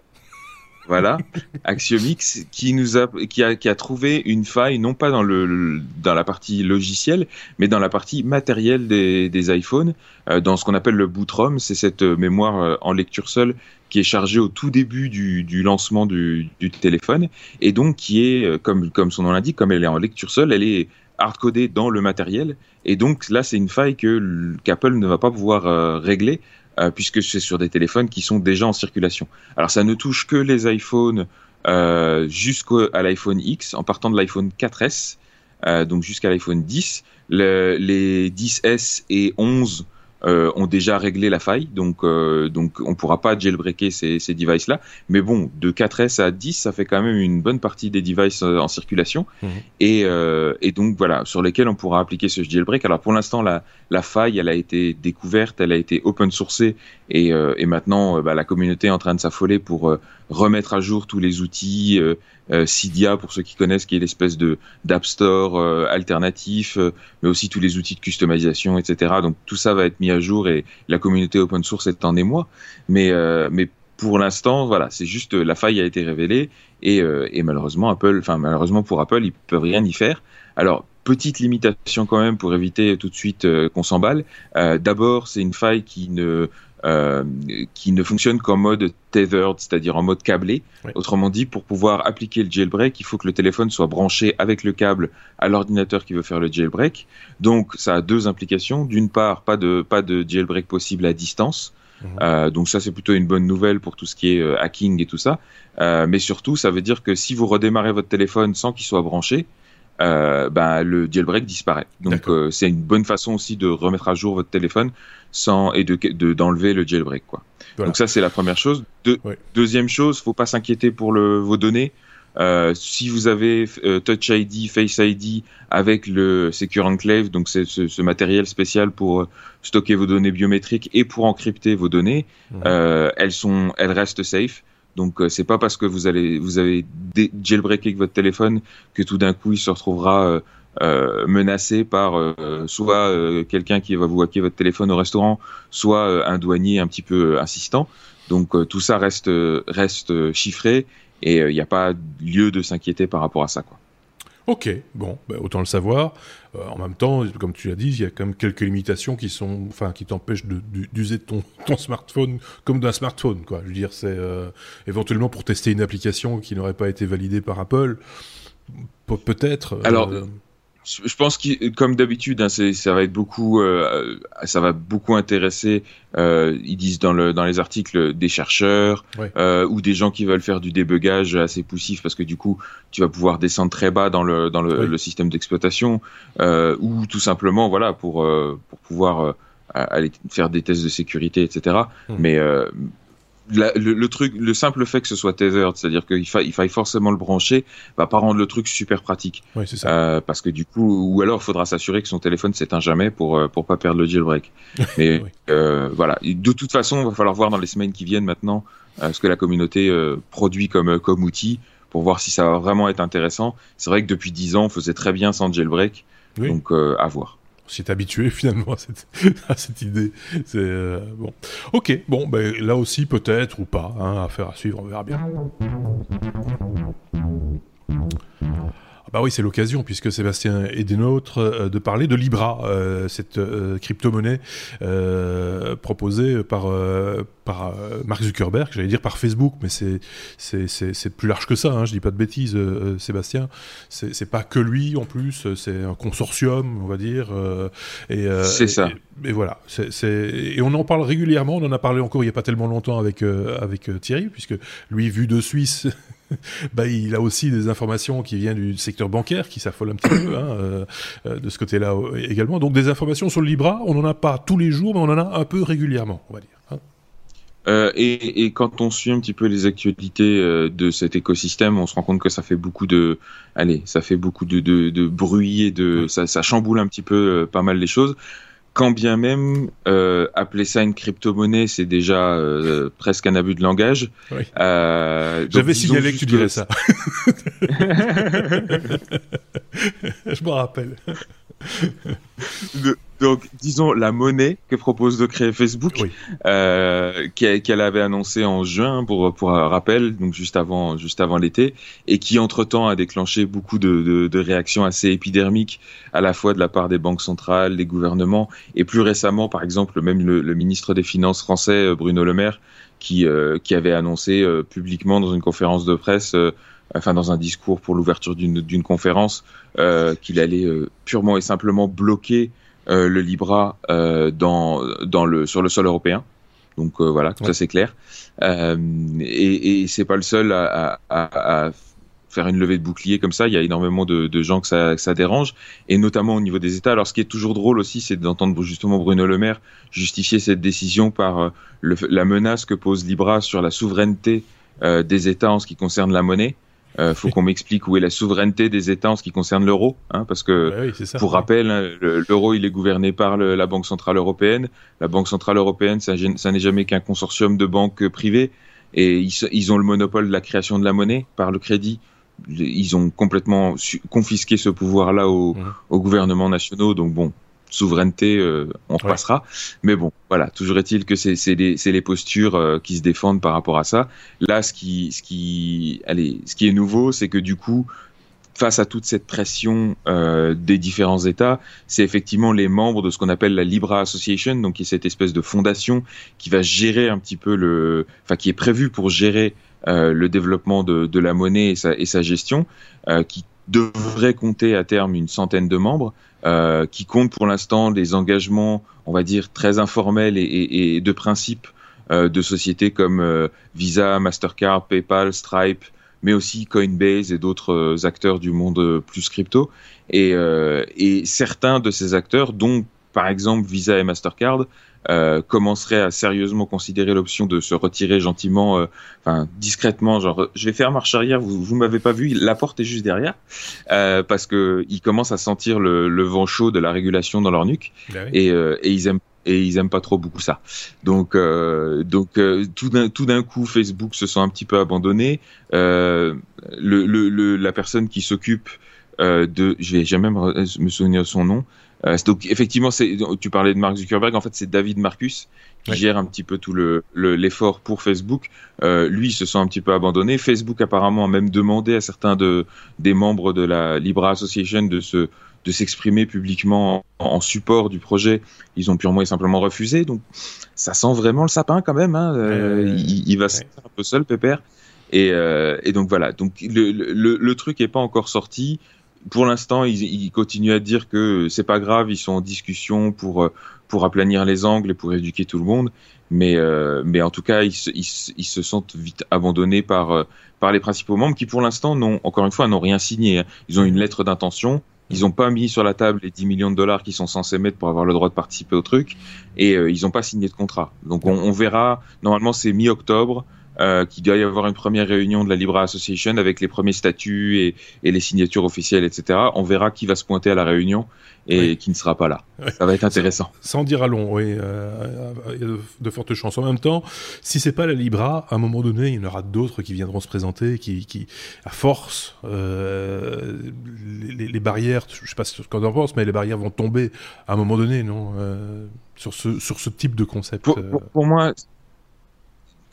Speaker 1: Euh,
Speaker 3: voilà, Axiomix, qui nous a qui, a, qui a trouvé une faille non pas dans le dans la partie logicielle, mais dans la partie matérielle des, des iPhones, euh, dans ce qu'on appelle le boot ROM, c'est cette euh, mémoire euh, en lecture seule qui est chargée au tout début du, du lancement du, du, téléphone et donc qui est comme comme son nom l'indique, comme elle est en lecture seule, elle est hardcodée dans le matériel. Et donc là c'est une faille que qu'Apple ne va pas pouvoir régler euh, puisque c'est sur des téléphones qui sont déjà en circulation. Alors ça ne touche que les iPhones euh, jusqu'à l'iPhone X, en partant de l'iPhone 4S, euh, donc jusqu'à l'iPhone 10. Le, les 10S et 11 euh, ont déjà réglé la faille, donc euh, donc on pourra pas jailbreaker ces, ces devices-là. Mais bon, de 4S à 10, ça fait quand même une bonne partie des devices euh, en circulation, mhm. et, euh, et donc voilà, sur lesquels on pourra appliquer ce jailbreak. Alors pour l'instant, la, la faille, elle a été découverte, elle a été open sourcée, et, et maintenant bah, la communauté est en train de s'affoler pour remettre à jour tous les outils, euh, Cydia pour ceux qui connaissent, qui est l'espèce de d'App Store euh, alternatif, euh, mais aussi tous les outils de customisation, etc. Donc tout ça va être mis à jour et la communauté open source est en émoi. Mais mais pour l'instant, voilà, c'est juste la faille a été révélée et, et malheureusement Apple, enfin malheureusement pour Apple, ils peuvent rien y faire. Alors petite limitation quand même pour éviter tout de suite qu'on s'emballe. D'abord, c'est une faille qui ne euh, qui ne fonctionne qu'en mode tethered, c'est-à-dire en mode câblé. Autrement dit, pour pouvoir appliquer le jailbreak, il faut que le téléphone soit branché avec le câble à l'ordinateur qui veut faire le jailbreak. Donc, ça a deux implications. D'une part, pas de pas de jailbreak possible à distance. Mhm. Euh, donc ça c'est plutôt une bonne nouvelle pour tout ce qui est euh, hacking et tout ça. Euh, mais surtout ça veut dire que si vous redémarrez votre téléphone sans qu'il soit branché, euh, ben, le jailbreak disparaît. Donc euh, c'est une bonne façon aussi de remettre à jour votre téléphone sans et de d'enlever le jailbreak quoi. Donc ça c'est la première chose. De, Deuxième chose, faut pas s'inquiéter pour le, vos données. Euh, si vous avez euh, Touch ID, Face ID avec le Secure Enclave, donc c'est ce, ce, matériel spécial pour euh, stocker vos données biométriques et pour encrypter vos données, euh, elles sont, elles restent safe. Donc c'est pas parce que vous allez vous avez jailbreaké votre téléphone que tout d'un coup il se retrouvera euh, menacé par euh, soit euh, quelqu'un qui va vous hacker votre téléphone au restaurant, soit un douanier un petit peu insistant. Donc tout ça reste reste chiffré et il n'y a pas lieu de s'inquiéter par rapport à ça quoi.
Speaker 1: Ok, bon, bah, autant le savoir. en même temps, comme tu l'as dit, il y a quand même quelques limitations qui sont, enfin, qui t'empêchent d'user ton, ton smartphone comme d'un smartphone, quoi. Je veux dire, c'est éventuellement pour tester une application qui n'aurait pas été validée par Apple, peut-être.
Speaker 3: Alors, je pense que comme d'habitude, hein, ça va être beaucoup, euh, ça va beaucoup intéresser. Euh, ils disent dans le dans les articles des chercheurs euh, ou des gens qui veulent faire du débugage assez poussif parce que du coup, tu vas pouvoir descendre très bas dans le dans le, le système d'exploitation ou tout simplement voilà pour pour pouvoir aller faire des tests de sécurité, etc. Hmm. Mais le, truc, le simple fait que ce soit tethered, c'est-à-dire qu'il faille, il faille forcément le brancher, va pas rendre le truc super pratique.
Speaker 1: Oui, c'est ça.
Speaker 3: Euh, parce que du coup, ou alors il faudra s'assurer que son téléphone s'éteint jamais pour euh, pour pas perdre le jailbreak. Mais euh, voilà, de toute façon, il va falloir voir dans les semaines qui viennent maintenant euh, ce que la communauté euh, produit comme comme outil pour voir si ça va vraiment être intéressant. C'est vrai que depuis 10 ans, on faisait très bien sans jailbreak, donc à voir
Speaker 1: s'est habitué finalement à cette, à cette idée. C'est euh, bon. Ok, bon, ben là aussi peut-être ou pas, hein, affaire à suivre, on verra bien. Ah Bah oui, c'est l'occasion, puisque Sébastien est des nôtres, euh, de parler de Libra, euh, cette euh, crypto-monnaie proposée par, par Mark Zuckerberg, j'allais dire par Facebook, mais c'est, plus large que ça, hein, je dis pas de bêtises, Sébastien. C'est, pas que lui en plus, c'est un consortium, on va dire.
Speaker 3: et, c'est ça.
Speaker 1: Et, voilà. Et on en parle régulièrement, on en a parlé encore il n'y a pas tellement longtemps avec, avec Thierry, puisque lui, vu de Suisse, bah, il a aussi des informations qui viennent du secteur bancaire, qui s'affole un petit peu hein, euh, euh, de ce côté-là également. Donc des informations sur le Libra, on n'en a pas tous les jours, mais on en a un peu régulièrement, on va dire. Hein.
Speaker 3: Euh, et, quand on suit un petit peu les actualités de cet écosystème, on se rend compte que ça fait beaucoup de, allez, ça fait beaucoup de, de, bruit et de, ça, ça, chamboule un petit peu pas mal les choses quand bien même euh, appeler ça une crypto-monnaie, c'est déjà euh, presque un abus de langage.
Speaker 1: Euh, J'avais signalé que tu dirais ça. Je me rappelle.
Speaker 3: Donc, disons la monnaie que propose de créer Facebook, euh, qu'elle avait annoncé en juin pour pour un rappel, donc juste avant juste avant l'été, et qui entre temps a déclenché beaucoup de, de, réactions assez épidermiques à la fois de la part des banques centrales, des gouvernements, et plus récemment, par exemple, même le, ministre des Finances français Bruno Le Maire, qui euh, qui avait annoncé euh, publiquement dans une conférence de presse enfin dans un discours pour l'ouverture d'une conférence, euh, qu'il allait euh, purement et simplement bloquer euh, le Libra dans, dans le, sur le sol européen. Donc voilà, tout ça c'est clair. et, et c'est pas le seul à, à, à, faire une levée de bouclier comme ça. Il y a énormément de, de gens que ça, que ça, dérange, et notamment au niveau des États. Alors ce qui est toujours drôle aussi, c'est d'entendre justement Bruno Le Maire justifier cette décision par le, la menace que pose Libra sur la souveraineté des États en ce qui concerne la monnaie. Euh, faut qu'on m'explique où est la souveraineté des États en ce qui concerne l'euro, hein, parce que bah pour rappel, hein, l'euro il est gouverné par la Banque centrale européenne. La Banque centrale européenne, ça, n'est jamais qu'un consortium de banques privées, et ils, ont le monopole de la création de la monnaie par le crédit. Ils ont complètement confisqué ce pouvoir-là aux, mmh. aux gouvernements nationaux. Donc bon, souveraineté, euh, on repassera. Mais bon, voilà, toujours est-il que c'est les, les, postures euh, qui se défendent par rapport à ça. Là, ce qui, ce qui, allez, ce qui est nouveau, c'est que du coup, face à toute cette pression euh, des différents États, c'est effectivement les membres de ce qu'on appelle la Libra Association, donc qui est cette espèce de fondation qui va gérer un petit peu le, enfin qui est prévue pour gérer euh, le développement de, de, la monnaie et sa, et sa gestion, euh, qui devrait compter à terme une centaine de membres. Euh, qui compte pour l'instant des engagements, on va dire, très informels et, de principe euh, de sociétés comme euh, Visa, Mastercard, PayPal, Stripe, mais aussi Coinbase et d'autres acteurs du monde plus crypto. Et, et, certains de ces acteurs, dont par exemple Visa et Mastercard, euh, commencerait à sérieusement considérer l'option de se retirer gentiment, euh, enfin discrètement, genre je vais faire marche arrière, vous vous m'avez pas vu, la porte est juste derrière, euh, parce que ils commencent à sentir le, le, vent chaud de la régulation dans leur nuque ben et, euh, et ils aiment et ils aiment pas trop beaucoup ça. Donc, euh, donc euh, tout d'un tout d'un coup, Facebook se sent un petit peu abandonné. Euh, le, le, la personne qui s'occupe de, je vais jamais me souvenir de son nom, euh, donc effectivement, tu parlais de Mark Zuckerberg, en fait c'est David Marcus qui gère un petit peu tout le, l'effort pour Facebook. Euh, lui, il se sent un petit peu abandonné. Facebook apparemment a même demandé à certains de, des membres de la Libra Association de se de s'exprimer publiquement en, support du projet. Ils ont purement et simplement refusé. Donc ça sent vraiment le sapin quand même. Hein. Euh, il, il, va se un peu seul, Pépère. Et, euh, et, donc voilà. Donc le, le, le truc est pas encore sorti pour l'instant, ils, ils, continuent à dire que c'est pas grave, ils sont en discussion pour euh, pour aplanir les angles et pour éduquer tout le monde. Mais euh, mais en tout cas, ils, ils, ils, se sentent vite abandonnés par euh, par les principaux membres qui, pour l'instant, n'ont encore une fois n'ont rien signé. Hein. Ils ont une lettre d'intention. Ils n'ont pas mis sur la table les 10 millions de dollars qu'ils sont censés mettre pour avoir le droit de participer au truc et ils n'ont pas signé de contrat. Donc on, on verra. Normalement, c'est mi-octobre euh, qu'il doit y avoir une première réunion de la Libra Association avec les premiers statuts et, et, les signatures officielles, etc. On verra qui va se pointer à la réunion et qui ne sera pas là. Ça va être intéressant.
Speaker 1: Sans, dire à long, oui. Euh, il y a de, fortes chances. En même temps, si c'est pas la Libra, à un moment donné, il y en aura d'autres qui viendront se présenter, qui, qui à force, euh, les, les, barrières, je sais pas ce qu'on en pense, mais les barrières vont tomber à un moment donné, non euh, sur, ce, sur ce type de concept.
Speaker 3: pour, pour, pour moi,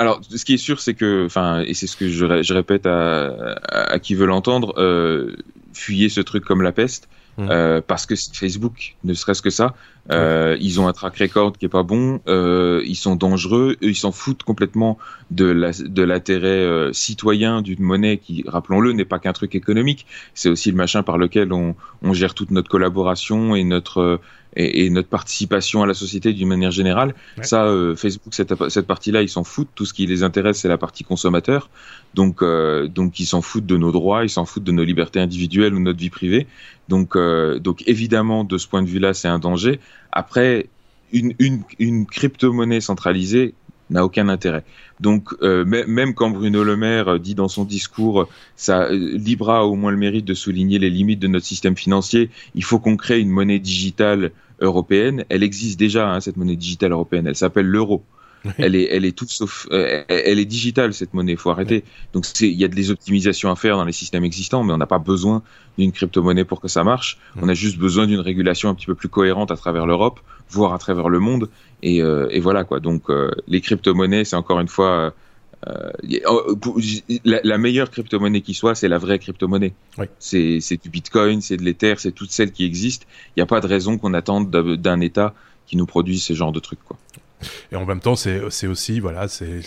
Speaker 3: alors, ce qui est sûr, c'est que, enfin, et c'est ce que je, je répète à, à, qui veut l'entendre, euh, fuyaient ce truc comme la peste. Mmh. Euh, parce que Facebook, ne serait-ce que ça, euh, ils ont un track record qui est pas bon, ils sont dangereux, eux, ils s'en foutent complètement de l'intérêt de citoyen d'une monnaie qui, rappelons-le, n'est pas qu'un truc économique, c'est aussi le machin par lequel on, on, gère toute notre collaboration et notre et, et, notre participation à la société d'une manière générale. Ça, euh, Facebook, cette, cette partie-là, ils s'en foutent. Tout ce qui les intéresse, c'est la partie consommateur. Donc, euh, donc ils s'en foutent de nos droits, ils s'en foutent de nos libertés individuelles ou notre vie privée. Donc, euh, donc évidemment, de ce point de vue-là, c'est un danger. Après, une, une, une crypto-monnaie centralisée, n'a aucun intérêt. Donc euh, même quand Bruno Le Maire dit dans son discours, ça, Libra a au moins le mérite de souligner les limites de notre système financier. Il faut qu'on crée une monnaie digitale européenne. Elle existe déjà, hein, cette monnaie digitale européenne. Elle s'appelle l'euro. Elle est, elle est toute sauf, euh, elle est digitale cette monnaie. Il faut arrêter. Donc il y a des optimisations à faire dans les systèmes existants, mais on n'a pas besoin d'une crypto-monnaie pour que ça marche. On a juste besoin d'une régulation un petit peu plus cohérente à travers l'Europe, voire à travers le monde. Et, euh, et voilà quoi. Donc euh, les crypto-monnaies, c'est encore une fois la, la, meilleure crypto-monnaie qui soit, c'est la vraie crypto-monnaie. Oui. C'est du Bitcoin, c'est de l'Ether, c'est toutes celles qui existent. Il n'y a pas de raison qu'on attende d'un État qui nous produise ce genre de trucs. Quoi.
Speaker 1: Et en même temps, c'est aussi, voilà, c'est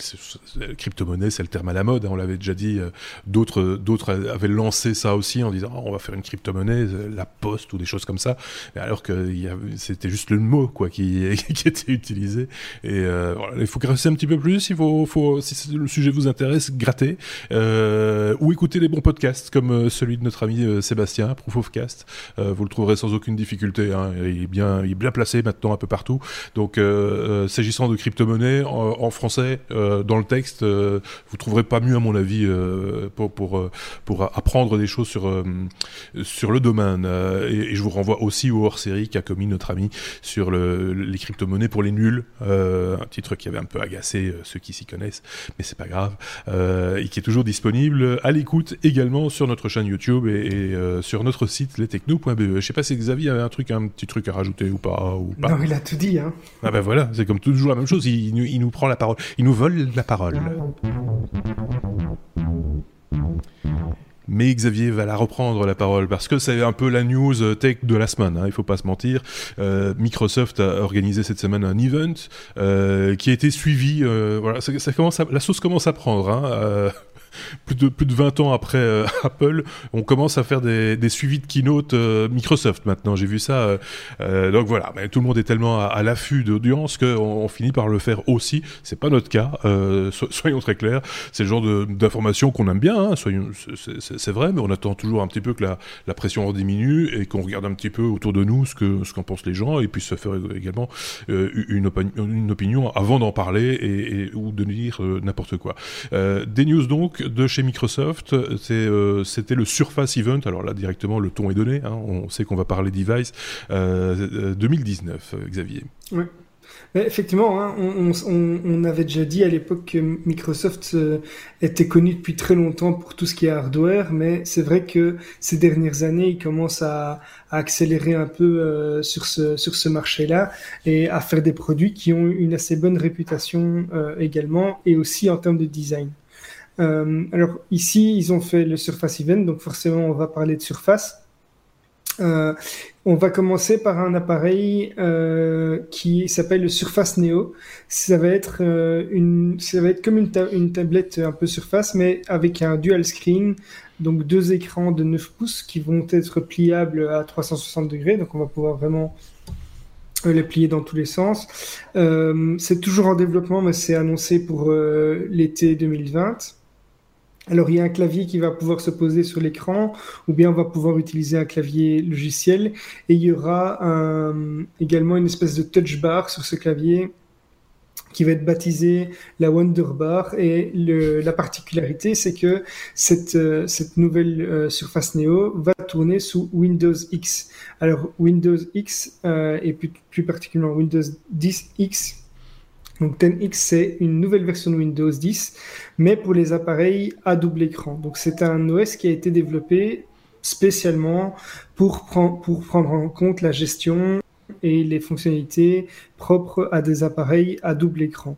Speaker 1: crypto-monnaie, c'est le terme à la mode. Hein, on l'avait déjà dit. Euh, d'autres avaient lancé ça aussi en disant on va faire une crypto-monnaie, euh, la poste ou des choses comme ça. Alors que c'était juste le mot quoi qui, qui était utilisé. Et euh, voilà, il faut gratter un petit peu plus. Il faut, faut si le sujet vous intéresse, gratter euh, ou écouter les bons podcasts comme celui de notre ami Sébastien, Proof of Cast. vous le trouverez sans aucune difficulté. Hein, il est bien, il est bien placé maintenant un peu partout. Donc c'est s'agissant de crypto-monnaie, en, français, euh, dans le texte, euh, vous trouverez pas mieux à mon avis euh, pour, pour, pour apprendre des choses sur, sur le domaine. Et, je vous renvoie aussi au hors-série qu'a commis notre ami sur le, les crypto-monnaies pour les nuls, un titre qui avait un peu agacé ceux qui s'y connaissent, mais c'est pas grave, et qui est toujours disponible à l'écoute également sur notre chaîne YouTube et, sur notre site lestechno.be. Je sais pas si Xavier avait un truc, un petit truc à rajouter ou pas. Ou pas.
Speaker 2: Non, il a tout dit. Hein.
Speaker 1: Ah ben voilà, c'est comme tout toujours la même chose. Il, nous prend la parole. Il nous vole la parole. Mais Xavier va la reprendre la parole parce que c'est un peu la news tech de la semaine. Hein, il faut pas se mentir. Euh, Microsoft a organisé cette semaine un event euh, qui a été suivi. Euh, la sauce commence à prendre. Hein, plus de, plus de 20 ans après euh, Apple, on commence à faire des, suivis de keynote euh, Microsoft maintenant. J'ai vu ça. Euh, donc voilà, mais tout le monde est tellement à, l'affût d'audience qu'on on finit par le faire aussi. C'est pas notre cas, soyons très clairs. C'est le genre d'information qu'on aime bien, hein, c'est vrai, mais on attend toujours un petit peu que la, la pression diminue et qu'on regarde un petit peu autour de nous ce ce qu'en pensent les gens et puis se faire également une, une, opinion avant d'en parler et, ou de dire n'importe quoi. des news donc de chez Microsoft, euh, c'était le Surface Event. Alors là, directement, le ton est donné. Hein. on sait qu'on va parler device 2019, euh, euh, Xavier.
Speaker 2: Oui. effectivement, hein, on, avait déjà dit à l'époque que Microsoft était connu depuis très longtemps pour tout ce qui est hardware, mais c'est vrai que ces dernières années, il commence à, accélérer un peu sur ce, sur ce marché-là et à faire des produits qui ont une assez bonne réputation également, et aussi en termes de design. Euh, alors ici, ils ont fait le Surface Event, donc forcément, on va parler de Surface. Euh, on va commencer par un appareil euh, qui s'appelle le Surface Neo. Ça va être euh, une, ça va être comme une, une, tablette un peu Surface, mais avec un dual screen, donc deux écrans de 9 pouces qui vont être pliables à 360 degrés. Donc on va pouvoir vraiment les plier dans tous les sens. Euh, c'est toujours en développement, mais c'est annoncé pour l'été 2020. Alors il y a un clavier qui va pouvoir se poser sur l'écran, ou bien on va pouvoir utiliser un clavier logiciel, et il y aura également une espèce de touch bar sur ce clavier qui va être baptisé la Wonder Bar. Et la particularité, c'est que cette, euh, nouvelle euh, Surface Neo va tourner sous Windows X. Alors Windows X, euh, et plus, plus particulièrement Windows 10 X, donc 10X, c'est une nouvelle version de Windows 10, mais pour les appareils à double écran. Donc c'est un OS qui a été développé spécialement pour, prendre, pour prendre en compte la gestion et les fonctionnalités propres à des appareils à double écran,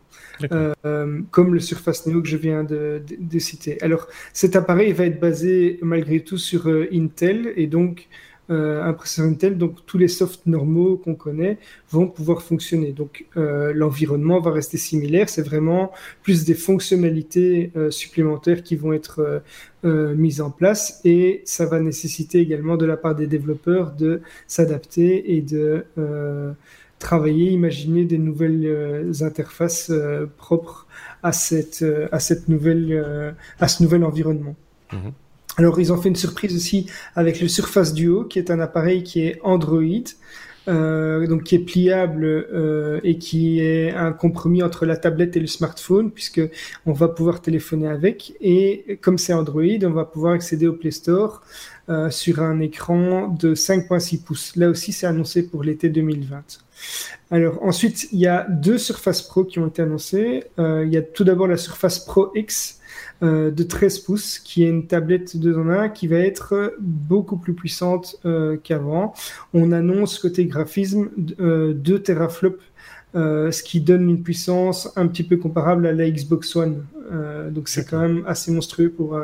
Speaker 2: euh, comme le Surface Neo que je viens de, citer. Alors, cet appareil va être basé malgré tout sur euh, Intel et donc un processeur Intel, donc tous les softs normaux qu'on connaît vont pouvoir fonctionner. Donc euh, l'environnement va rester similaire, c'est vraiment plus des fonctionnalités euh, supplémentaires qui vont être mises en place et ça va nécessiter également de la part des développeurs de s'adapter et de travailler, imaginer des nouvelles interfaces propres à cette, à cette nouvelle, à ce nouvel environnement. Mhm. Alors, ils ont fait une surprise aussi avec le Surface Duo, qui est un appareil qui est Android, euh, donc qui est pliable euh, et qui est un compromis entre la tablette et le smartphone, puisque on va pouvoir téléphoner avec. Et comme c'est Android, on va pouvoir accéder au Play Store euh, sur un écran de 5.6 pouces. Là aussi, c'est annoncé pour l'été 2020. Alors ensuite, il y a deux Surface Pro qui ont été annoncés. il y a tout d'abord la Surface Pro X euh, de 13 pouces, qui est une tablette 2 en 1 qui va être beaucoup plus puissante euh, qu'avant. On annonce côté graphisme 2 euh, teraflops ce qui donne une puissance un petit peu comparable à la Xbox One. donc c'est quand même assez monstrueux pour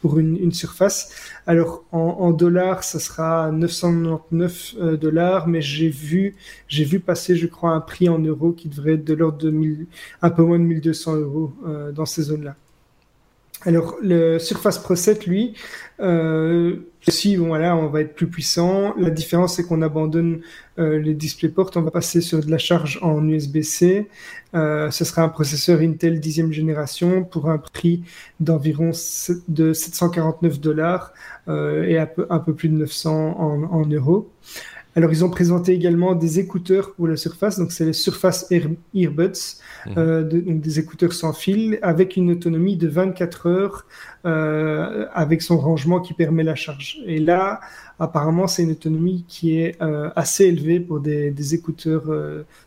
Speaker 2: pour une, surface. Alors en, dollars, ça sera 999 dollars, mais j'ai vu j'ai vu passer, je crois, un prix en euros qui devrait être de l'ordre de 1000, un peu moins de 1200 euros dans ces zones-là. Alors, le Surface Pro 7, lui, euh, si voilà, on va être plus puissant. La différence, c'est qu'on abandonne euh, les DisplayPort, on va passer sur de la charge en USB-C. Euh, ce sera un processeur Intel 10e génération pour un prix d'environ de 749 dollars euh, et un peu, plus de 900 en, en euros. Alors, ils ont présenté également des écouteurs pour la Surface, donc c'est les Surface Earbuds, mhm. euh, donc des écouteurs sans fil, avec une autonomie de 24 heures, euh, avec son rangement qui permet la charge. Et là, apparemment, c'est une autonomie qui est euh, assez élevée pour des, écouteurs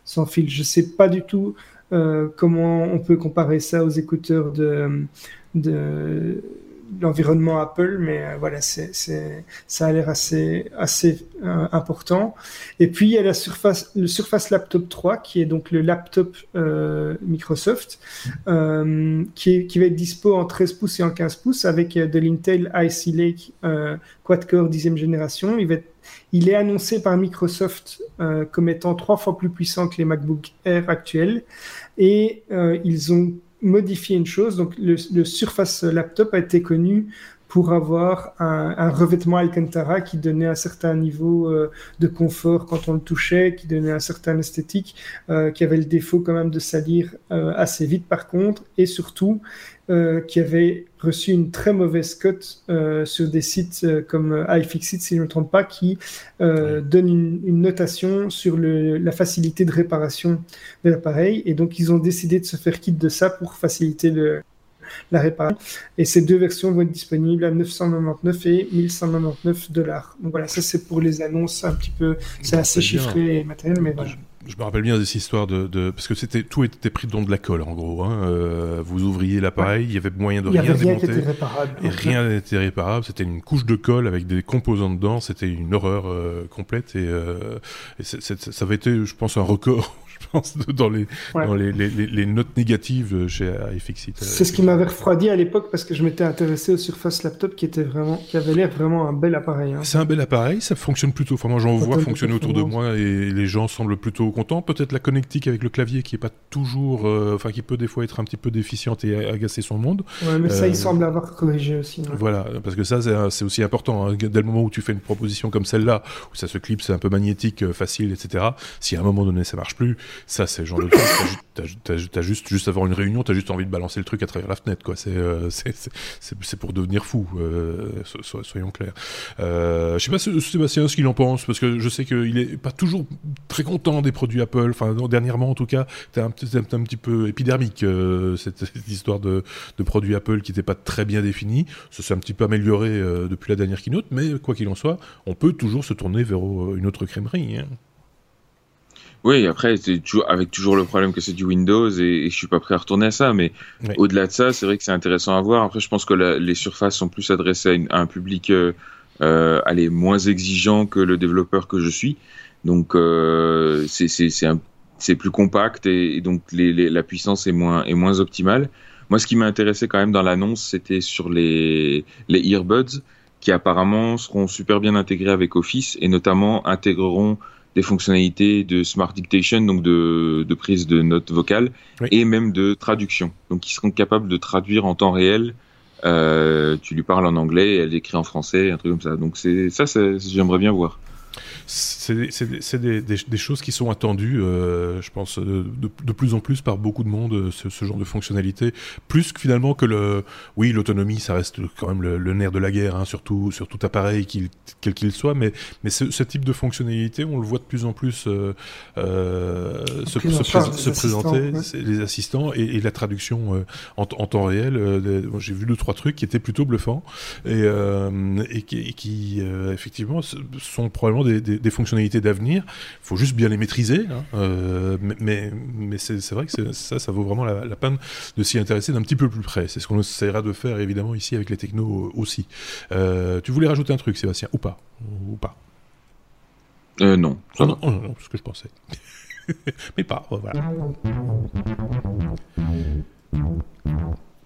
Speaker 2: sans fil. Je ne sais pas du tout comment on peut comparer ça aux écouteurs de, de l'environnement Apple, mais euh, voilà, c'est, ça a l'air assez, assez euh, important. Et puis il y a la Surface, le Surface Laptop 3, qui est donc le laptop euh, Microsoft, qui, qui va être dispo en 13 pouces et en 15 pouces avec de l'Intel Icy Lake quad-core 10e génération. Il, va il est annoncé par Microsoft comme étant trois fois plus puissant que les MacBook Air actuels, et ils ont modifier une chose. Donc, le, Surface Laptop a été connu pour avoir un, revêtement Alcantara qui donnait un certain niveau euh, de confort quand on le touchait, qui donnait un certain esthétique, euh, qui avait le défaut quand même de salir euh, assez vite par contre, et surtout qui avait reçu une très mauvaise cote sur des sites comme iFixit, si je ne me trompe pas, qui donne une, notation sur le, la facilité de réparation de l'appareil, et donc ils ont décidé de se faire quitte de ça pour faciliter le, la réparation. Et ces deux versions vont être disponibles à 999 et 1199 dollars. Donc voilà, ça c'est pour les annonces un petit peu, c'est assez chiffré et matériel, mais voilà.
Speaker 1: Je me rappelle bien de cette histoire de, parce que c'était tout était pris dans de la colle en gros. Hein. Euh, vous ouvriez l'appareil, il y avait moyen de rien, rien démonter.
Speaker 2: réparable,
Speaker 1: et rien n'était réparable. C'était une couche de colle avec des composants dedans. C'était une horreur euh, complète et, euh, et ça avait été, je pense, un record dans les, dans les, les, les, notes négatives chez iFixit.
Speaker 2: C'est ce qui m'avait refroidi à l'époque parce que je m'étais intéressé au Surface Laptop qui était vraiment, qui avait l'air vraiment un bel appareil. Hein.
Speaker 1: C'est un bel appareil, ça fonctionne plutôt. Enfin, moi, j'en vois fonctionner autour de moi et les gens semblent plutôt contents. Peut-être la connectique avec le clavier qui est pas toujours, euh, enfin, qui peut des fois être un petit peu déficiente et agacer son monde.
Speaker 2: Ouais, mais ça, il euh, semble avoir corrigé aussi.
Speaker 1: Voilà, parce que ça, c'est aussi important. Hein. Dès le moment où tu fais une proposition comme celle-là, où ça se clipse, c'est un peu magnétique, euh, facile, etc. Si à un moment donné ça marche plus, ça, c'est genre de truc. T'as, as, juste, juste avant une réunion, t'as juste envie de balancer le truc à travers la fenêtre, quoi. C'est, euh, c'est, pour devenir fou, euh, soyons clairs. Euh, je sais pas Sébastien ce qu'il en pense, parce que je sais qu'il est pas toujours très content des produits Apple. Enfin, dernièrement, en tout cas, t'es un, un, petit peu épidermique cette, histoire de, de, produits Apple qui n'était pas très bien défini. Ça s'est un petit peu amélioré depuis la dernière keynote, mais quoi qu'il en soit, on peut toujours se tourner vers une autre crèmerie. Hein.
Speaker 3: Oui, après, c'est toujours, avec toujours le problème que c'est du Windows et, je suis pas prêt à retourner à ça. Mais au-delà de ça, c'est vrai que c'est intéressant à voir. Après, je pense que les surfaces sont plus adressées à, un public euh, euh, allez, moins exigeant que le développeur que je suis. Donc euh, c'est plus compact et, donc la puissance est moins, est moins optimale. Moi, ce qui m'a intéressé quand même dans l'annonce, c'était sur les, les earbuds qui apparemment seront super bien intégrés avec Office et notamment intégreront des fonctionnalités de Smart Dictation, donc de, de prise de notes vocales et même de traduction. Donc, ils seront capables de traduire en temps réel. Euh, tu lui parles en anglais, elle écrit en français, un truc comme ça. Donc, c'est ça, j'aimerais bien voir
Speaker 1: c'est des, choses qui sont attendues, euh, je pense, de, de, plus en plus par beaucoup de monde, euh, ce, genre de fonctionnalité. Plus que finalement que le. Oui, l'autonomie, ça reste quand même le, nerf de la guerre, hein, surtout sur tout appareil, quel qu'il soit, mais, mais ce, type de fonctionnalité, on le voit de plus en plus euh, se, se, présenter, les assistants et, la traduction en, temps réel. J'ai vu deux, trois trucs qui étaient plutôt bluffants et, et qui, qui effectivement, sont probablement des des, fonctionnalités d'avenir. Il faut juste bien les maîtriser. Hein. Euh, mais, mais, c'est vrai que ça, ça vaut vraiment la, peine de s'y intéresser d'un petit peu plus près. C'est ce qu'on essaiera de faire évidemment ici avec les technos aussi. Euh, tu voulais rajouter un truc, Sébastien, ou pas? Ou pas?
Speaker 3: Euh, non.
Speaker 1: non, non, non, ce que je pensais. mais pas, voilà.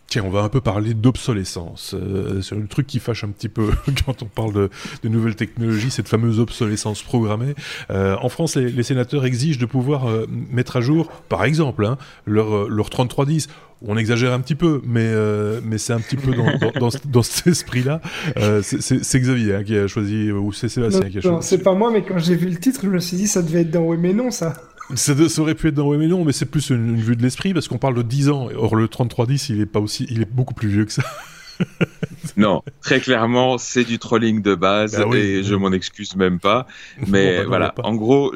Speaker 1: Tiens, on va un peu parler d'obsolescence. Euh, c'est le truc qui fâche un petit peu quand on parle de, de nouvelles technologies, cette fameuse obsolescence programmée. Euh, en France, les, sénateurs exigent de pouvoir euh, mettre à jour, par exemple, hein, leur, leur 3310 on exagère un petit peu, mais, mais c'est un petit peu dans, dans, dans, cet esprit-là. c'est Xavier hein, qui a choisi, ou c'est Sébastien qui a choisi. Non,
Speaker 2: c'est pas moi, mais quand j'ai vu le titre, je me suis dit ça devait être dans Oui mais non, ça.
Speaker 1: Ça, aurait pu être dans Oui mais non, mais c'est plus une, vue de l'esprit parce qu'on parle de 10 ans. Or le 3310, il est pas aussi, il est beaucoup plus vieux que ça.
Speaker 3: non, très clairement, c'est du trolling de base bah et je m'en excuse même pas. Mais voilà, en gros,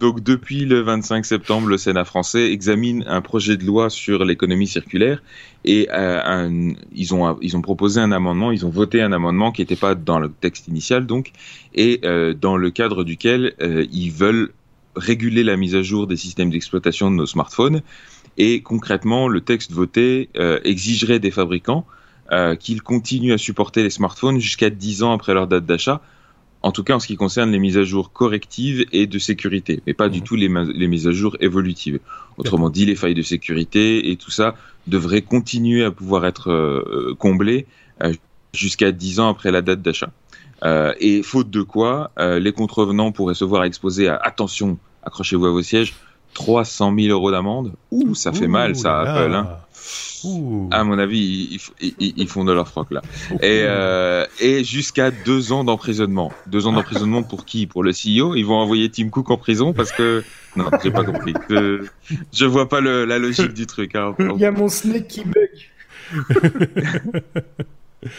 Speaker 3: donc depuis le 25 septembre, le Sénat français examine un projet de loi sur l'économie circulaire et euh, ils, ont, ils ont proposé un amendement, ils ont voté un amendement qui n'était pas dans le texte initial donc, et euh, dans le cadre duquel euh, ils veulent réguler la mise à jour des systèmes d'exploitation de nos smartphones. Et concrètement, le texte voté euh, exigerait des fabricants euh, qu'ils continuent à supporter les smartphones jusqu'à 10 ans après leur date d'achat, en tout cas en ce qui concerne les mises à jour correctives et de sécurité, mais pas du mmh. tout les, les, mises à jour évolutives. Autrement dit, les failles de sécurité et tout ça devraient continuer à pouvoir être euh, comblées jusqu'à 10 ans après la date d'achat. Euh, et faute de quoi, euh, les contrevenants pourraient se voir exposés à, attention, accrochez-vous à vos sièges, 300 000 euros d'amende. Ouh, ça fait mal, ça, Apple. Hein. À mon avis, ils, font de leur froc là. Et, euh, et jusqu'à deux ans d'emprisonnement. Deux ans d'emprisonnement pour qui? Pour le CEO Ils vont envoyer Tim Cook en prison parce que non, j'ai pas compris. Je, je vois pas le, la logique du truc. Hein.
Speaker 2: Il y a mon snake qui bug.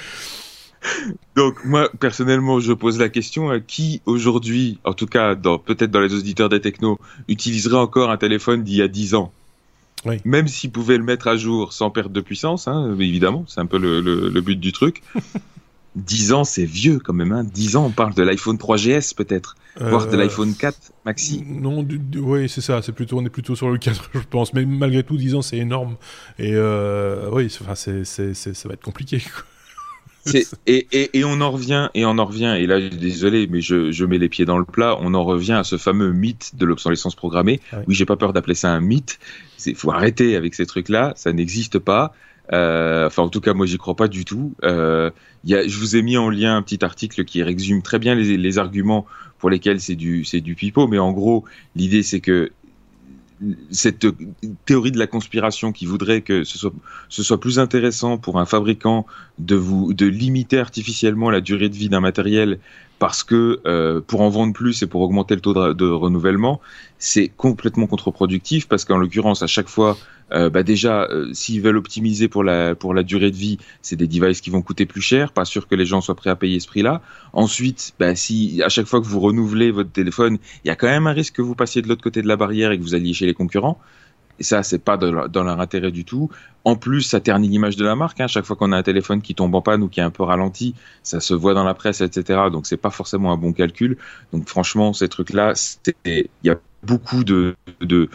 Speaker 3: Donc moi personnellement, je pose la question à qui aujourd'hui, en tout cas dans peut-être dans les auditeurs des technos, utiliserait encore un téléphone d'il y a 10 ans? Oui. Même s'il pouvait le mettre à jour sans perte de puissance, hein, évidemment, c'est un peu le, le, but du truc. 10 ans, c'est vieux quand même. Hein. 10 ans, on parle de l'iPhone 3GS peut-être, voire de euh, l'iPhone 4 Maxi.
Speaker 1: Non, oui, c'est ça. C'est plutôt, on est plutôt sur le 4, je pense. Mais malgré tout, 10 ans, c'est énorme. Et euh, oui, enfin, c'est, ça va être compliqué. Quoi.
Speaker 3: Et, et, et, on en revient, et on en revient, et là, désolé, mais je, je, mets les pieds dans le plat, on en revient à ce fameux mythe de l'obsolescence programmée. Oui, j'ai pas peur d'appeler ça un mythe. Il faut arrêter avec ces trucs-là, ça n'existe pas. Euh, enfin, en tout cas, moi, j'y crois pas du tout. Euh, y a, je vous ai mis en lien un petit article qui résume très bien les, les arguments pour lesquels c'est du, c'est du pipeau, mais en gros, l'idée, c'est que cette théorie de la conspiration qui voudrait que ce soit, plus intéressant pour un fabricant de vous de limiter artificiellement la durée de vie d'un matériel parce que euh, pour en vendre plus et pour augmenter le taux de, renouvellement, c'est complètement contre-productif parce qu'en l'occurrence, à chaque fois, euh, bah déjà, euh, s'ils veulent optimiser pour la, pour la durée de vie, c'est des devices qui vont coûter plus cher, pas sûr que les gens soient prêts à payer ce prix-là. Ensuite, bah, si à chaque fois que vous renouvelez votre téléphone, il y a quand même un risque que vous passiez de l'autre côté de la barrière et que vous alliez chez les concurrents. Et ça, c'est pas dans leur intérêt du tout. En plus, ça ternit l'image de la marque. Hein. Chaque fois qu'on a un téléphone qui tombe en panne ou qui est un peu ralenti, ça se voit dans la presse, etc. Donc, c'est pas forcément un bon calcul. Donc, franchement, ces trucs-là, il y a beaucoup de, de,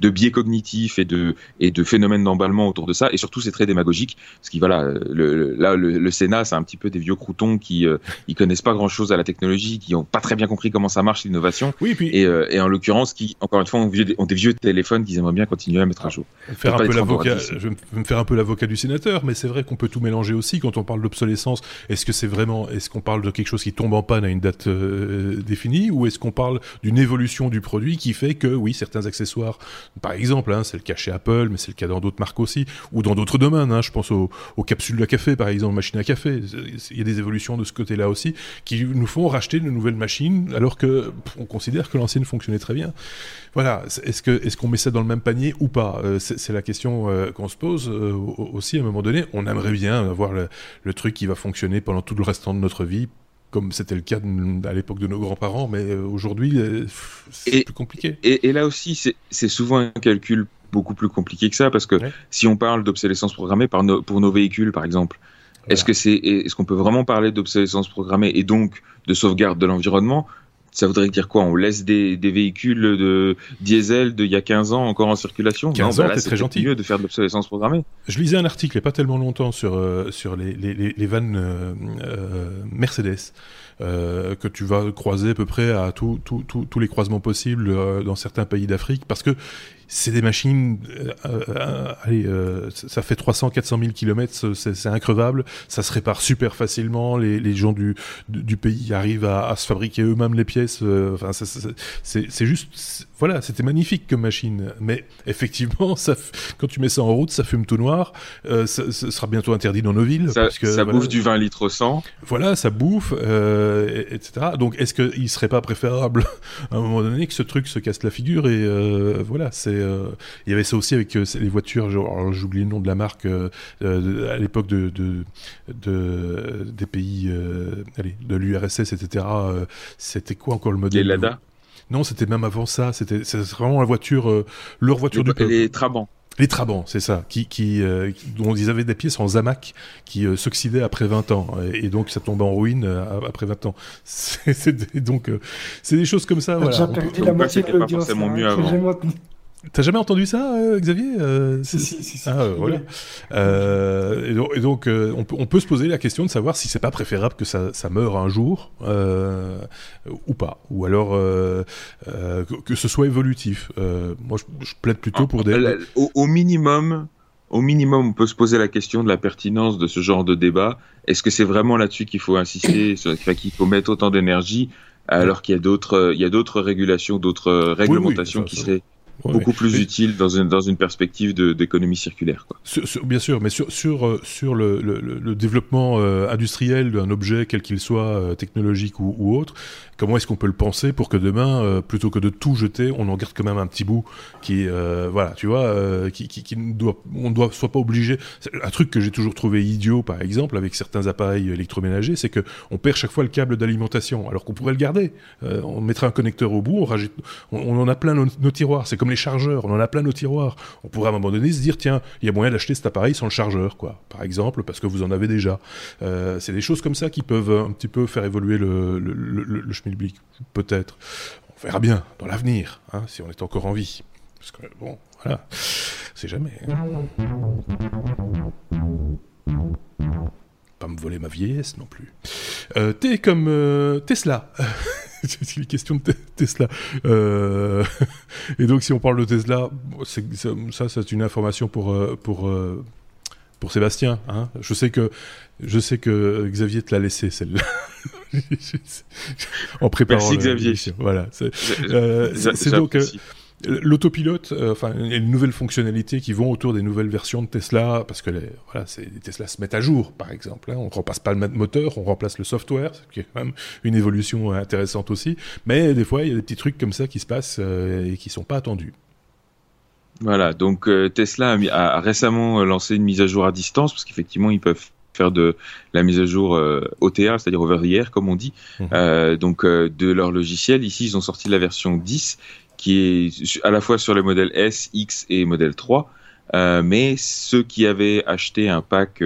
Speaker 3: de biais cognitifs et de et de phénomènes d'emballement autour de ça. Et surtout, c'est très démagogique, parce que voilà, le, là, le, Sénat, c'est un petit peu des vieux croutons qui euh, ils connaissent pas grand-chose à la technologie, qui ont pas très bien compris comment ça marche l'innovation. Oui, puis... et, euh, et en l'occurrence, qui encore une fois ont, des vieux téléphones qu'ils aimeraient bien continuer à mettre à jour.
Speaker 1: Faire un peu l'avocat, je vais me faire un peu l'avocat du sénateur, mais c'est vrai qu'on peut tout mélanger aussi quand on parle d'obsolescence. Est-ce que c'est vraiment, est-ce qu'on parle de quelque chose qui tombe en panne à une date euh, définie, ou est-ce qu'on parle d'une évolution du produit qui fait que oui, certains accessoires, par exemple, hein, c'est le cas chez Apple, mais c'est le cas dans d'autres marques aussi, ou dans d'autres domaines. Hein, je pense aux, capsules de café, par exemple, machine à café. Il y a des évolutions de ce côté-là aussi qui nous font racheter de nouvelles machines alors que on considère que l'ancienne fonctionnait très bien. Voilà, est-ce qu'on met ça dans le même panier ou pas? Euh, C'est la question euh, qu'on se pose euh, aussi à un moment donné. On aimerait bien avoir le, le, truc qui va fonctionner pendant tout le restant de notre vie, comme c'était le cas à l'époque de nos grands-parents, mais aujourd'hui c'est plus compliqué.
Speaker 3: Et, là aussi, c'est souvent un calcul beaucoup plus compliqué que ça, parce que si on parle d'obsolescence programmée par pour nos véhicules, par exemple, est-ce que c'est est-ce qu'on peut vraiment parler d'obsolescence programmée et donc de sauvegarde de l'environnement? Ça voudrait dire quoi? On laisse des, véhicules de diesel d'il y a 15 ans encore en circulation?
Speaker 1: 15 ans, bah c'est très gentil.
Speaker 3: mieux de faire de l'obsolescence programmée.
Speaker 1: Je lisais un article il n'y a pas tellement longtemps sur, euh, sur les, les, les, vannes euh, euh, Mercedes. que tu vas croiser à peu près à tous les croisements possibles dans certains pays d'Afrique, parce que c'est des machines, euh, euh, allez, euh, ça fait 300-400 000 kilomètres, c'est increvable, ça se répare super facilement, les, les gens du, du pays arrivent à, à se fabriquer eux-mêmes les pièces, enfin, c'est juste, voilà, c'était magnifique comme machine, mais effectivement, ça, quand tu mets ça en route, ça fume tout noir, ça, ça, sera bientôt interdit dans nos villes.
Speaker 3: Ça, parce que, ça bouffe du 20 litres au 100.
Speaker 1: Voilà, ça bouffe, etc. Donc, est-ce qu'il serait pas préférable, à un moment donné, que ce truc se casse la figure et voilà, c'est euh, il y avait ça aussi avec euh, les voitures, j'oublie le nom de la marque, euh, à l'époque de, des pays, allez, de l'URSS, etc. c'était quoi encore le modèle
Speaker 3: Les Lada
Speaker 1: Non, c'était même avant ça. C'était vraiment la voiture, leur voiture
Speaker 3: les,
Speaker 1: du peuple.
Speaker 3: Les Trabants.
Speaker 1: Les Trabants, c'est ça, qui, qui, dont ils avaient des pièces en zamac qui s'oxydaient après 20 ans, et, donc ça tombait en ruine après 20 ans. C'est donc c'est des choses comme ça. Voilà.
Speaker 2: perdu la moitié de l'audience.
Speaker 3: mieux avant.
Speaker 1: T'as jamais entendu ça, euh, Xavier
Speaker 2: euh, si, si, si,
Speaker 1: Ah, euh, voilà. et donc, on, peut, on, peut, se poser la question de savoir si c'est pas préférable que ça, ça meure un jour ou pas, ou alors que, ce soit évolutif. moi, je, plaide plutôt pour des.
Speaker 3: Au, minimum, au minimum, on peut se poser la question de la pertinence de ce genre de débat. Est-ce que c'est vraiment là-dessus qu'il faut insister, qu'il faut mettre autant d'énergie, alors qu'il y a d'autres, il y a d'autres régulations, d'autres réglementations qui seraient beaucoup plus utile dans une, dans une perspective d'économie circulaire. Quoi.
Speaker 1: bien sûr, mais sur, sur, euh, sur le, le, le développement euh, industriel d'un objet, quel qu'il soit, euh, technologique ou, ou, autre, comment est-ce qu'on peut le penser pour que demain, plutôt que de tout jeter, on en garde quand même un petit bout qui, voilà, tu vois, qui, qui, qui, ne doit, on doit soit pas obligé. Un truc que j'ai toujours trouvé idiot, par exemple, avec certains appareils électroménagers, c'est que on perd chaque fois le câble d'alimentation, alors qu'on pourrait le garder. on mettrait un connecteur au bout, on, rajoute, on, en a plein nos, nos tiroirs. C'est les chargeurs, on en a plein nos tiroirs. On pourrait à un moment donné se dire, tiens, il y a moyen d'acheter cet appareil sans le chargeur, quoi. Par exemple, parce que vous en avez déjà. Euh, c'est des choses comme ça qui peuvent un petit peu faire évoluer le, le, le, peut-être. On verra bien dans l'avenir, hein, si on est encore en vie. Parce que, bon, voilà, c'est jamais. Hein. Pas me voler ma vieillesse non plus. Euh, T'es comme euh, Tesla. c'est une question de Tesla. Euh, et donc, si on parle de Tesla, ça, c'est une information pour, euh, pour, euh, pour Sébastien. Hein. Je, sais que, je sais que Xavier te l'a laissé, celle-là. en préparant.
Speaker 3: Merci, Xavier.
Speaker 1: Voilà. C'est donc. L'autopilote, euh, enfin, il y a une nouvelle fonctionnalité qui vont autour des nouvelles versions de Tesla, parce que les, voilà, les Tesla se mettent à jour, par exemple. Hein. On ne remplace pas le moteur, on remplace le software, ce qui est quand même une évolution intéressante aussi. Mais des fois, il y a des petits trucs comme ça qui se passent euh, et qui sont pas attendus.
Speaker 3: Voilà, donc euh, Tesla a, récemment lancé une mise à jour à distance, parce qu'effectivement, ils peuvent faire de la mise à jour OTA, c'est-à-dire over the air, comme on dit, mmh. donc de leur logiciel. Ici, ils ont sorti la version 10 qui est à la fois sur les modèles S, X et modèle 3. mais ceux qui avaient acheté un pack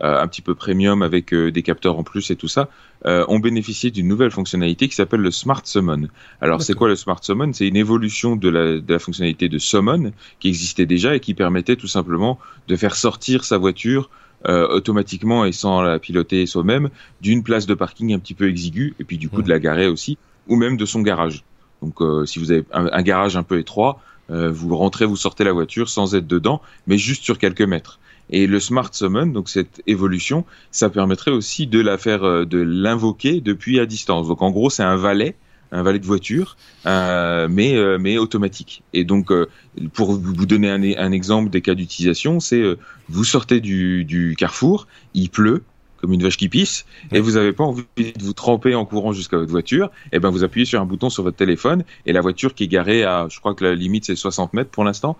Speaker 3: un petit peu premium avec des capteurs en plus et tout ça, ont bénéficié d'une nouvelle fonctionnalité qui s'appelle le Smart Summon. Alors c'est quoi le Smart Summon? C'est une évolution de la, de la, fonctionnalité de Summon qui existait déjà et qui permettait tout simplement de faire sortir sa voiture euh, automatiquement et sans la piloter soi-même d'une place de parking un petit peu exiguë et puis du coup de la garer aussi ou même de son garage. Donc euh, si vous avez un, garage un peu étroit, euh, vous rentrez, vous sortez la voiture sans être dedans, mais juste sur quelques mètres. Et le Smart Summon, donc cette évolution, ça permettrait aussi de la faire, de l'invoquer depuis à distance. Donc en gros, c'est un valet un valet de voiture, euh, mais euh, mais automatique. Et donc, euh, pour vous donner un, exemple des cas d'utilisation, c'est vous sortez du carrefour, il pleut, comme une vache qui pisse, et vous n'avez pas envie de vous tremper en courant jusqu'à votre voiture, et eh ben vous appuyez sur un bouton sur votre téléphone, et la voiture qui est garée à, je crois que la limite c'est 60 mètres pour l'instant,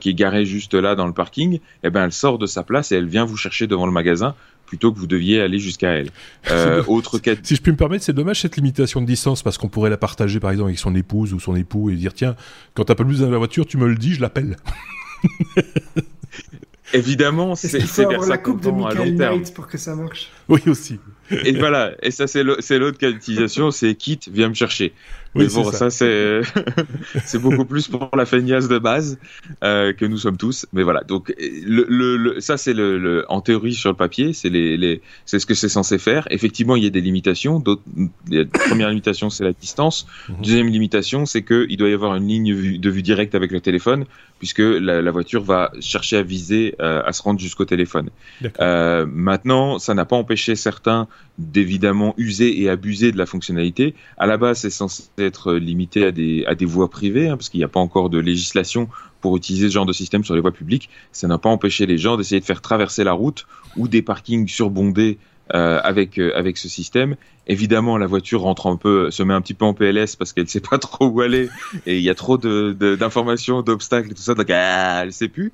Speaker 3: qui est garée juste là dans le parking, et eh ben elle sort de sa place et elle vient vous chercher devant le magasin plutôt que vous deviez aller jusqu'à elle.
Speaker 1: Euh, autre cas... Si je puis me permettre, c'est dommage cette limitation de distance parce qu'on pourrait la partager par exemple avec son épouse ou son époux et dire tiens, quand t'as pas plus dans la voiture, tu me le dis, je l'appelle.
Speaker 3: Évidemment, c'est
Speaker 2: vers la coupe de Michael Knight pour que ça marche?
Speaker 1: Oui aussi.
Speaker 3: Et voilà, et ça c'est l'autre cas d'utilisation, c'est Kit, viens me chercher. Oui, bon, ça, c'est c'est beaucoup plus pour la feignasse de base euh, que nous sommes tous. Mais voilà, donc le, le, ça c'est le, en théorie sur le papier, c'est les, les c'est ce que c'est censé faire. Effectivement, il y a des limitations. D'autres, la première limitation c'est la distance. Mhm. Deuxième limitation, c'est que il doit y avoir une ligne de vue directe avec le téléphone, puisque la, la voiture va chercher à viser, euh, à se rendre jusqu'au téléphone. Euh, maintenant, ça n'a pas empêché certains d'évidemment user et abuser de la fonctionnalité. À la base, c'est censé être limité à des, à des voies privées, hein, parce qu'il n'y a pas encore de législation pour utiliser ce genre de système sur les voies publiques. Ça n'a pas empêché les gens d'essayer de faire traverser la route ou des parkings surbondés euh, avec euh, avec ce système. Évidemment, la voiture rentre un peu, se met un petit peu en PLS parce qu'elle sait pas trop où aller et il y a trop de d'informations, d'obstacles et tout ça, donc ah, elle sait plus.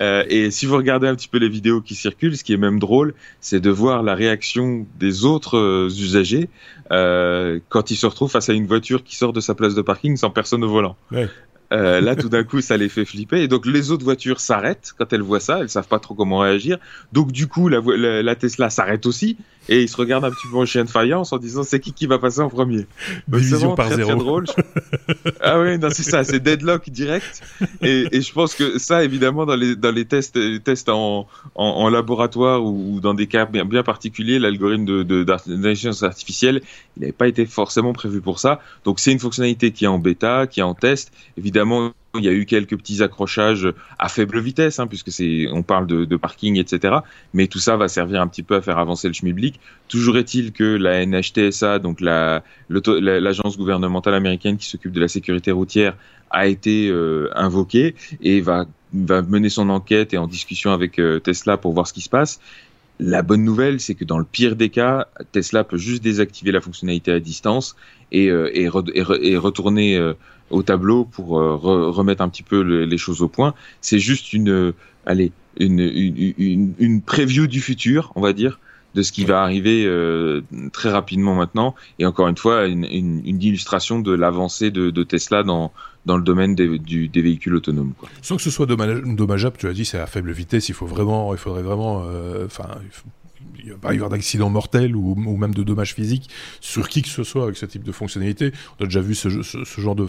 Speaker 3: Euh, et si vous regardez un petit peu les vidéos qui circulent, ce qui est même drôle, c'est de voir la réaction des autres euh, usagers euh, quand ils se retrouvent face à une voiture qui sort de sa place de parking sans personne au volant. Ouais. Euh, là, tout d'un coup, ça les fait flipper. Et donc, les autres voitures s'arrêtent quand elles voient ça. Elles savent pas trop comment réagir. Donc, du coup, la, la, Tesla s'arrête aussi. Et ils se regardent un petit peu en chien de faïence en disant c'est qui qui va passer en premier?
Speaker 1: Division par zéro.
Speaker 3: Très drôle. ah oui, non, c'est ça. C'est deadlock direct. Et, et, je pense que ça, évidemment, dans les, dans les tests, les tests en, en, en laboratoire ou, dans des cas bien, bien particuliers, l'algorithme de, d'intelligence artificielle, il n'avait pas été forcément prévu pour ça. Donc, c'est une fonctionnalité qui est en bêta, qui est en test. Évidemment, il y a eu quelques petits accrochages à faible vitesse, hein, puisque c'est, on parle de, parking, etc. Mais tout ça va servir un petit peu à faire avancer le schmilblick. Toujours est-il que la NHTSA, donc la, l'agence gouvernementale américaine qui s'occupe de la sécurité routière, a été euh, invoquée et va, va mener son enquête et en discussion avec euh, Tesla pour voir ce qui se passe. La bonne nouvelle, c'est que dans le pire des cas, Tesla peut juste désactiver la fonctionnalité à distance et, euh, et, et, retourner euh, au tableau pour euh, remettre un petit peu les choses au point. C'est juste une, allez, une, une, une, une, preview du futur, on va dire, de ce qui va arriver très rapidement maintenant. Et encore une fois, une, illustration de l'avancée de, de, Tesla dans, dans le domaine des, des véhicules autonomes.
Speaker 1: Sans que ce soit dommageable, tu as dit, c'est à faible vitesse, il faut vraiment, il faudrait vraiment, euh, enfin, il va pas y avoir d'accident mortel ou, même de dommages physiques sur qui que ce soit avec ce type de fonctionnalité. On a déjà vu ce, genre de,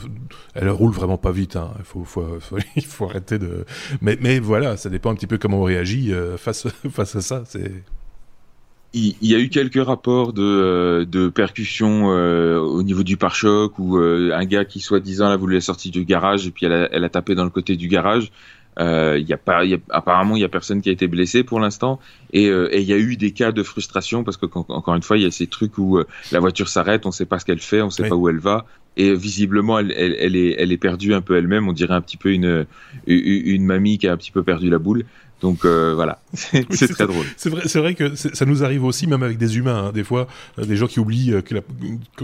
Speaker 1: elle roule vraiment pas vite. Hein. Il faut, faut, il faut arrêter de. Mais, mais voilà, ça dépend un petit peu comment on réagit euh, face face à ça. C'est
Speaker 3: il, y a eu quelques rapports de, euh, de percussions euh, au niveau du pare-choc ou euh, un gars qui soi-disant a voulu la sortie du garage et puis elle a, elle a tapé dans le côté du garage. il y a pas, y a, apparemment, il y a personne qui a été blessé pour l'instant et, et il y a eu des cas de frustration parce que encore une fois, il y a ces trucs où la voiture s'arrête, on sait pas ce qu'elle fait, on sait pas où elle va et visiblement elle, elle, elle, est, elle est perdue un peu elle-même. On dirait un petit peu une, une mamie qui a un petit peu perdu la boule. Donc euh, voilà, c'est très drôle.
Speaker 1: C'est vrai, c'est vrai que ça nous arrive aussi, même avec des humains, hein, des fois, euh, des gens qui oublient euh, que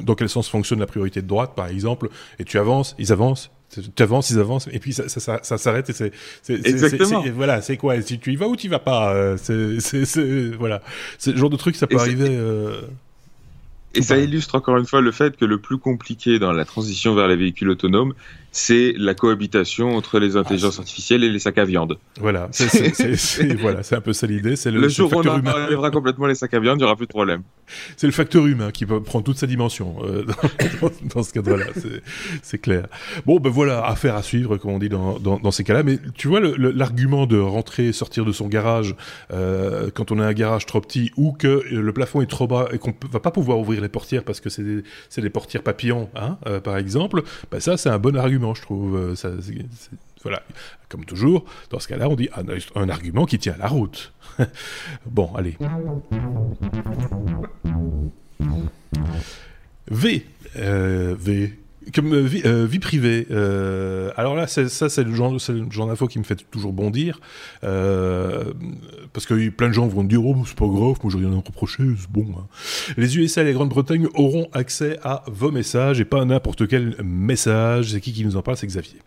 Speaker 1: dans quel sens fonctionne la priorité de droite, par exemple, et tu avances, ils avancent, tu avances, ils avancent, et puis ça, ça, ça, s'arrête et c'est,
Speaker 3: exactement.
Speaker 1: voilà, c'est quoi? Si tu y vas ou tu y vas pas C'est, voilà, c'est le genre de truc, ça peut arriver.
Speaker 3: Et ça illustre encore une fois le fait que le plus compliqué dans la transition vers les véhicules autonomes, c'est la cohabitation entre les intelligences ah, artificielles et les sacs à viande.
Speaker 1: Voilà, c'est voilà, un peu ça l'idée.
Speaker 3: Le, le jour où on enlèvera complètement les sacs à viande, il n'y aura plus de problème.
Speaker 1: C'est le facteur humain qui prend toute sa dimension euh, dans, ce cadre-là, c'est clair. Bon, ben voilà, affaire à suivre, comme on dit dans, dans, ces cas-là. Mais tu vois, l'argument de rentrer, sortir de son garage euh, quand on a un garage trop petit ou que le plafond est trop bas et qu'on va pas pouvoir ouvrir les portières parce que c'est des, des, portières papillons, hein, euh, par exemple, ben ça c'est un bon argument, je trouve. Euh, ça, voilà, comme toujours, dans ce cas-là, on dit un, argument qui tient la route. bon, allez. V. Euh, v. Comme euh, vie, euh, vie, privée. Euh, alors là, ça, c'est le genre, genre d'info qui me fait toujours bondir. parce que plein de gens vont dire Oh, c'est pas grave, moi j'ai rien à reprocher, c'est bon. Hein. Les USA et la Grande-Bretagne auront accès à vos messages et pas à n'importe quel message. C'est qui qui nous en parle? C'est Xavier.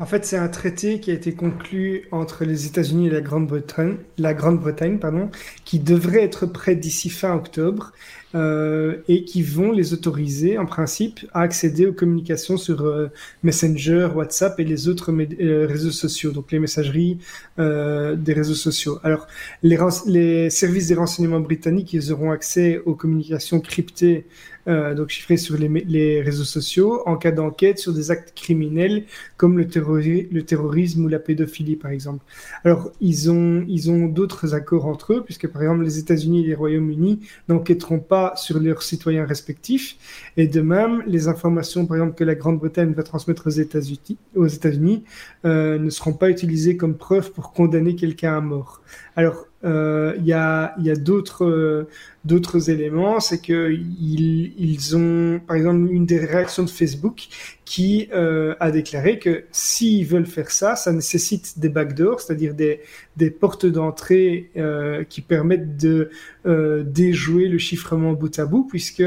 Speaker 2: En fait, c'est un traité qui a été conclu entre les États-Unis et la Grande-Bretagne, la Grande-Bretagne, pardon, qui devrait être prêt d'ici fin octobre euh, et qui vont les autoriser, en principe, à accéder aux communications sur euh, Messenger, WhatsApp et les autres euh, réseaux sociaux, donc les messageries des réseaux sociaux. Alors, les, les services des renseignements britanniques, ils auront accès aux communications cryptées euh, donc chiffré sur les, les, réseaux sociaux en cas d'enquête sur des actes criminels comme le, le, terrorisme ou la pédophilie par exemple. Alors ils ont ils ont d'autres accords entre eux puisque par exemple les États-Unis et les Royaumes-Unis n'enquêteront pas sur leurs citoyens respectifs et de même les informations par exemple que la Grande-Bretagne va transmettre aux États-Unis États-Unis euh, ne seront pas utilisées comme preuve pour condamner quelqu'un à mort. Alors euh, il y a, y a d'autres euh, d'autres éléments, c'est que ils, ils, ont, par exemple, une des réactions de Facebook qui euh, a déclaré que s'ils veulent faire ça, ça nécessite des backdoors, c'est-à-dire des, des portes d'entrée euh, qui permettent de euh, déjouer le chiffrement bout à bout, puisque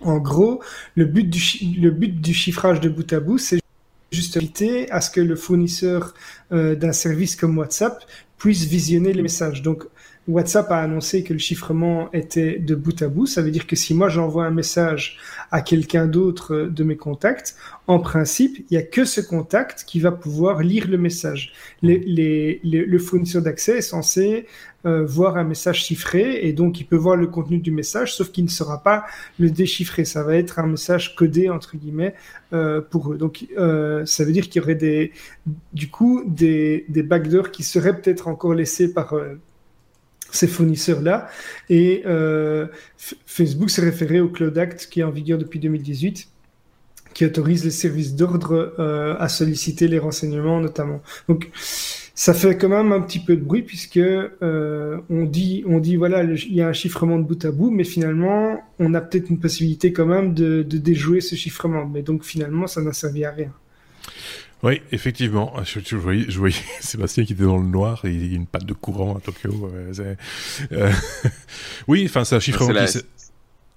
Speaker 2: en gros, le but du, le but du chiffrage de bout à bout, c'est juste éviter à ce que le fournisseur d'un service comme WhatsApp puisse visionner les messages. Donc, WhatsApp a annoncé que le chiffrement était de bout à bout. Ça veut dire que si moi j'envoie un message à quelqu'un d'autre de mes contacts, en principe, il n'y a que ce contact qui va pouvoir lire le message. Les, le fournisseur d'accès est censé euh, voir un message chiffré et donc il peut voir le contenu du message, sauf qu'il ne sera pas le déchiffrer. Ça va être un message codé entre guillemets euh, pour eux. Donc euh, ça veut dire qu'il y aurait des, du coup, des, des backdoors qui seraient peut-être encore laissés par ces fournisseurs-là. Et euh, Facebook s'est référé au Cloud Act qui est en vigueur depuis 2018 qui autorise les services d'ordre euh, à solliciter les renseignements notamment. Donc ça fait quand même un petit peu de bruit puisque euh, on dit on dit voilà il y a un chiffrement de bout à bout mais finalement on a peut-être une possibilité quand même de, de déjouer ce chiffrement mais donc finalement ça n'a servi à rien.
Speaker 1: Oui, effectivement. Je, voyais, je, voyais, Sébastien qui était dans le noir et une patte de courant à Tokyo. Euh, oui, enfin, c'est un chiffrement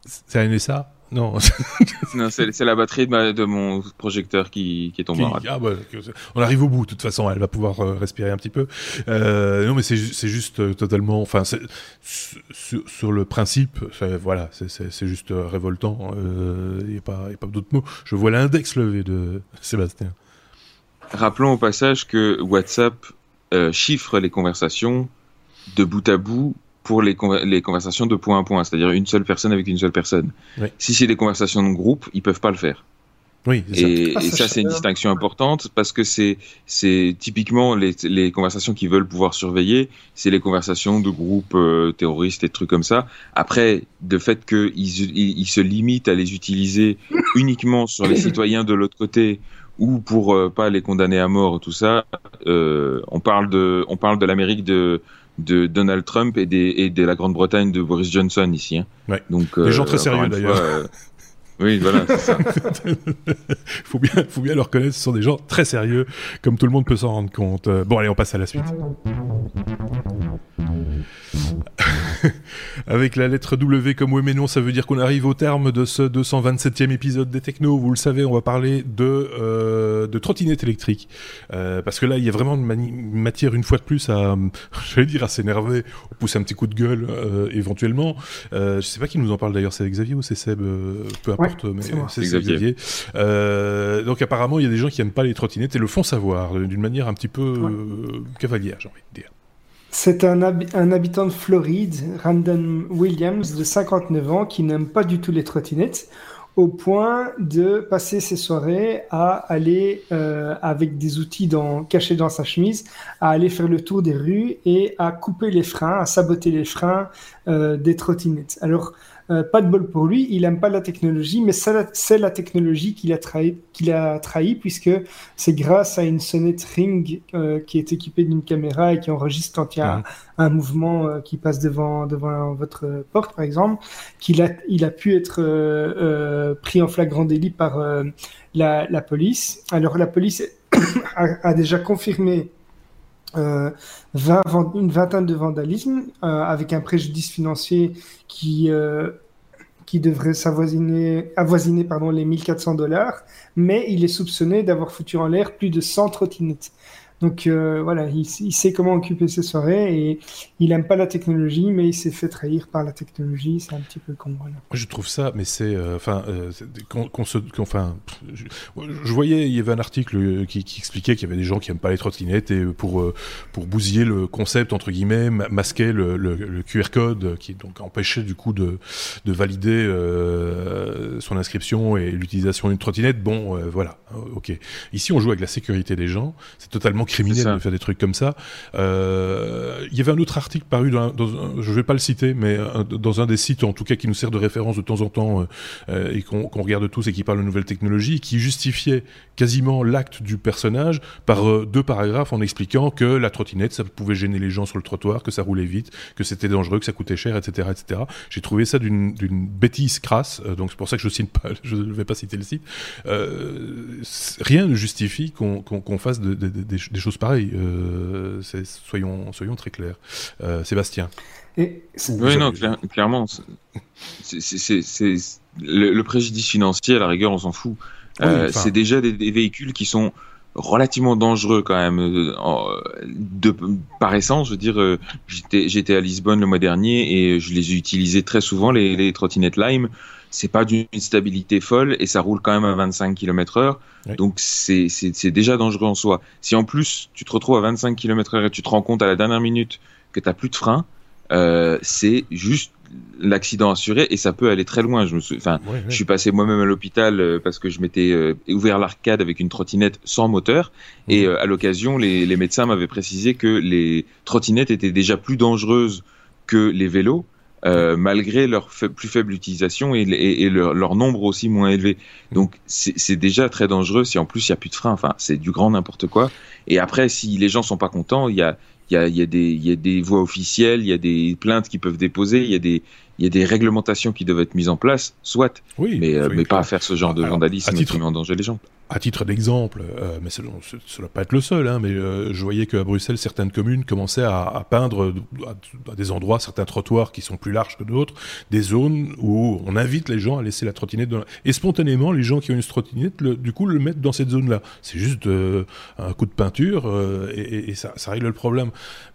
Speaker 1: C'est un NSA Non.
Speaker 3: non, c'est la batterie de, de, mon projecteur qui, qui est tombée
Speaker 1: ah, bah, on arrive au bout, de toute façon, elle va pouvoir euh, respirer un petit peu. Euh, non, mais c'est juste euh, totalement... Enfin, sur, sur, le principe, voilà, c'est juste révoltant. Il n'y a pas, pas d'autres mots. Je vois l'index levé de Sébastien.
Speaker 3: Rappelons au passage que WhatsApp euh, chiffre les conversations de bout à bout pour les, les conversations de point à point, c'est-à-dire une seule personne avec une seule personne. Si c'est des conversations de groupe, ils peuvent pas le faire.
Speaker 1: Oui,
Speaker 3: et, ça, et ça c'est une distinction importante parce que c'est c'est typiquement les, les conversations qu'ils veulent pouvoir surveiller, c'est les conversations de groupes euh, terroristes et de trucs comme ça. Après, de fait qu'ils ils, ils se limitent à les utiliser uniquement sur les citoyens de l'autre côté ou pour euh, pas les condamner à mort, tout ça. Euh, on parle de, on parle de l'Amérique de, de Donald Trump et, des, et de la Grande-Bretagne de Boris Johnson ici. Hein.
Speaker 1: Ouais. Donc, des gens très euh, sérieux d'ailleurs.
Speaker 3: Oui, voilà, c'est ça.
Speaker 1: faut bien, faut bien le reconnaître, ce sont des gens très sérieux, comme tout le monde peut s'en rendre compte. Bon, allez, on passe à la suite. avec la lettre W comme oui mais non, ça veut dire qu'on arrive au terme de ce 227e épisode des Technos. Vous le savez, on va parler de, euh, de trottinettes électriques. Euh, parce que là, il y a vraiment une, matière, une fois de plus, à, j'allais dire, à s'énerver, pousser un petit coup de gueule, euh, éventuellement. Euh, je sais pas qui nous en parle d'ailleurs, c'est Xavier ou c'est Seb euh, Peu importe, mais c'est Xavier. Euh, donc apparemment, il y a des gens qui n'aiment pas les trottinettes et le font savoir d'une manière un petit peu cavalière, j'ai envie de dire.
Speaker 2: C'est un, habitant de Floride, Random Williams, de 59 ans, qui n'aime pas du tout les trottinettes, au point de passer ses soirées à aller, euh, avec des outils dans, cachés dans sa chemise, à aller faire le tour des rues et à couper les freins, à saboter les freins euh, des trottinettes. Alors, euh, pas de bol pour lui, il aime pas la technologie, mais c'est la, technologie qu'il a trahi, qu'il a trahi puisque c'est grâce à une sonnette Ring euh, qui est équipée d'une caméra et qui enregistre quand il y a un, mouvement euh, qui passe devant devant votre porte, par exemple, qu'il a il a pu être pris en flagrant délit par la, police. Alors la police a déjà confirmé euh, une vingtaine de vandalismes euh, avec un préjudice financier qui euh, qui devrait s'avoisiner avoisiner pardon les 1400 dollars, mais il est soupçonné d'avoir foutu en l'air plus de 100 trottinettes. Donc euh, voilà, il, sait comment occuper ses soirées et il aime pas la technologie, mais il s'est fait trahir par la technologie. C'est un petit peu con. Voilà.
Speaker 1: Je trouve ça, mais c'est euh, enfin, euh, qu'on se, enfin, je, voyais, il y avait un article qui, expliquait qu'il y avait des gens qui aiment pas les trottinettes et pour pour bousiller le concept entre guillemets, masquer le, le, QR code qui donc empêchait du coup de de valider son inscription et l'utilisation d'une trottinette. Bon, voilà, ok. Ici, on joue avec la sécurité des gens. C'est totalement criminel de faire des trucs comme ça. Euh, il y avait un autre article paru, dans, dans je vais pas le citer, mais dans un des sites en tout cas qui nous sert de référence de temps en temps euh, et qu'on regarde tous et qui parle de nouvelles technologies, qui justifiait quasiment l'acte du personnage par euh, deux paragraphes en expliquant que la trottinette ça pouvait gêner les gens sur le trottoir, que ça roulait vite, que c'était dangereux, que ça coûtait cher, etc., etc. J'ai trouvé ça d'une bêtise crasse, donc c'est pour ça que je cite pas, je ne vais pas citer le site. rien ne justifie qu'on fasse de, des choses pareilles. Euh, soyons, soyons très clairs. Euh, Sébastien.
Speaker 3: oui, non, clairement. C'est le, préjudice financier, à la rigueur, on s'en fout. Euh, c'est déjà des, véhicules qui sont relativement dangereux quand même de, par essence je veux dire j'étais à Lisbonne le mois dernier et je les ai utilisés très souvent les, les trottinettes Lime c'est pas d'une stabilité folle et ça roule quand même à 25 km heure. Donc c'est déjà dangereux en soi. Si en plus tu te retrouves à 25 km heure et tu te rends compte à la dernière minute que tu plus de frein, euh, c'est juste l'accident assuré et ça peut aller très loin. Je me suis, enfin, je suis passé moi-même à l'hôpital euh, parce que je m'étais euh, ouvert l'arcade avec une trottinette sans moteur et à l'occasion, les, les médecins m'avaient précisé que les trottinettes étaient déjà plus dangereuses que les vélos euh, malgré leur plus faible utilisation et, leur, nombre aussi moins élevé. Donc c'est déjà très dangereux si en plus il n'y a plus de frein. Enfin, c'est du grand n'importe quoi. Et après, si les gens sont pas contents, il y a, y, a, y, a des, y a des voies officielles, il y a des plaintes qui peuvent déposer, il y a des il y a des réglementations qui doivent être mises en place, soit, oui, mais, euh, mais pas à faire ce genre de vandalisme qui met en danger les gens
Speaker 1: à titre d'exemple, euh, mais ça ne doit pas être le seul, hein, mais euh, je voyais qu'à Bruxelles, certaines communes commençaient à, à peindre à, des endroits, certains trottoirs qui sont plus larges que d'autres, des zones où on invite les gens à laisser la trottinette. Dans Et spontanément, les gens qui ont une trottinette, le, du coup, le mettent dans cette zone-là. C'est juste euh, un coup de peinture et, et, ça, ça, règle le problème.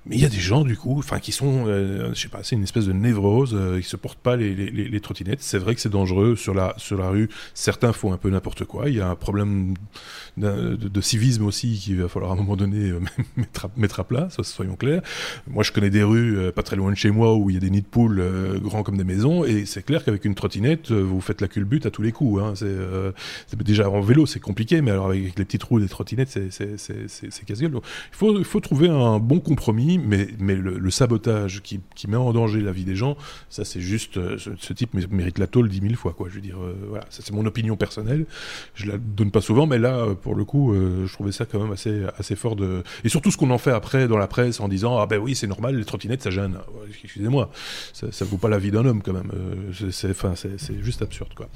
Speaker 1: Mais il y a des gens, du coup, enfin, qui sont, je sais pas, c'est une espèce de névrose, qui se portent pas les, trottinettes. C'est vrai que c'est dangereux sur la, sur la rue. Certains font un peu n'importe quoi. Il y a un problème de, civisme aussi qu'il va falloir à un moment donné euh, mettre, à, mettre à plat, soyons clairs. Moi, je connais des rues euh, pas très loin de chez moi où il y a des nids de poules euh, grands comme des maisons, et c'est clair qu'avec une trottinette, vous faites la culbute à tous les coups. Hein. C'est déjà en vélo, c'est compliqué, mais alors avec les petites roues des trottinettes, c'est casse-gueule. Il faut, faut trouver un bon compromis, mais, mais le, sabotage qui, qui, met en danger la vie des gens, ça c'est juste, ce, type mérite la tôle dix mille fois, quoi. Je veux dire, voilà, c'est mon opinion personnelle. Je la donne pas souvent, mais là, pour le coup, je trouvais ça quand même assez, fort de. Et surtout ce qu'on en fait après dans la presse en disant ah ben oui c'est normal les trottinettes ça gêne. Excusez-moi, ça, ça vaut pas la vie d'un homme quand même. c'est, enfin, c'est juste absurde quoi.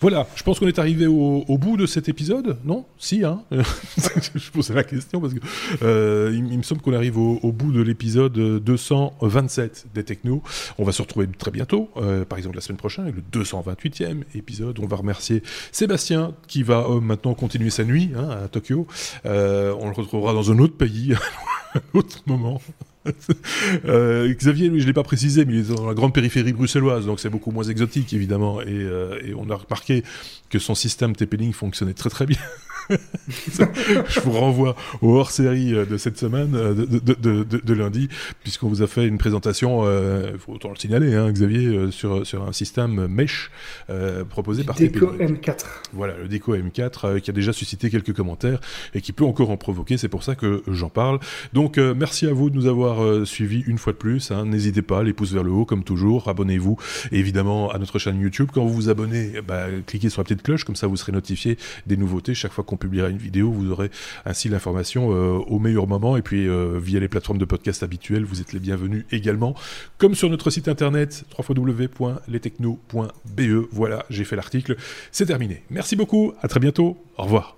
Speaker 1: Voilà, je pense qu'on est arrivé au, bout de cet épisode, non? Si, hein Je posais la question parce que euh, il, me semble qu'on arrive au, bout de l'épisode 227 des Technos. On va se retrouver très bientôt, euh, par exemple la semaine prochaine, avec le 228e épisode. On va remercier Sébastien qui va euh, maintenant continuer sa nuit hein, à Tokyo. on le retrouvera dans un autre pays, un autre moment. Euh, Xavier, lui, je l'ai pas précisé, mais il est dans la grande périphérie bruxelloise, donc c'est beaucoup moins exotique, évidemment. Et, euh, et on a remarqué que son système TP-Link fonctionnait très très bien. je vous renvoie au hors-série euh, de cette semaine, euh, de, lundi, puisqu'on vous a fait une présentation, il euh, faut autant le signaler, hein, Xavier, sur, sur un système mesh proposé par
Speaker 2: Deco M4.
Speaker 1: Voilà, le Deco M4 qui a déjà suscité quelques commentaires et qui peut encore en provoquer, c'est pour ça que j'en parle. Donc merci à vous de nous avoir suivis une fois de plus. Hein. N'hésitez pas, les pouces vers le haut comme toujours, abonnez-vous évidemment à notre chaîne YouTube. Quand vous vous abonnez, bah, cliquez sur la petite cloche, comme ça vous serez notifié des nouveautés chaque fois qu'on publiera une vidéo, vous aurez ainsi l'information euh, au meilleur moment. Et puis euh, via les plateformes de podcast habituelles, vous êtes les bienvenus également. Comme sur notre site internet www.lestechno.be. Voilà, j'ai fait l'article. C'est terminé. Merci beaucoup. À très bientôt. Au revoir.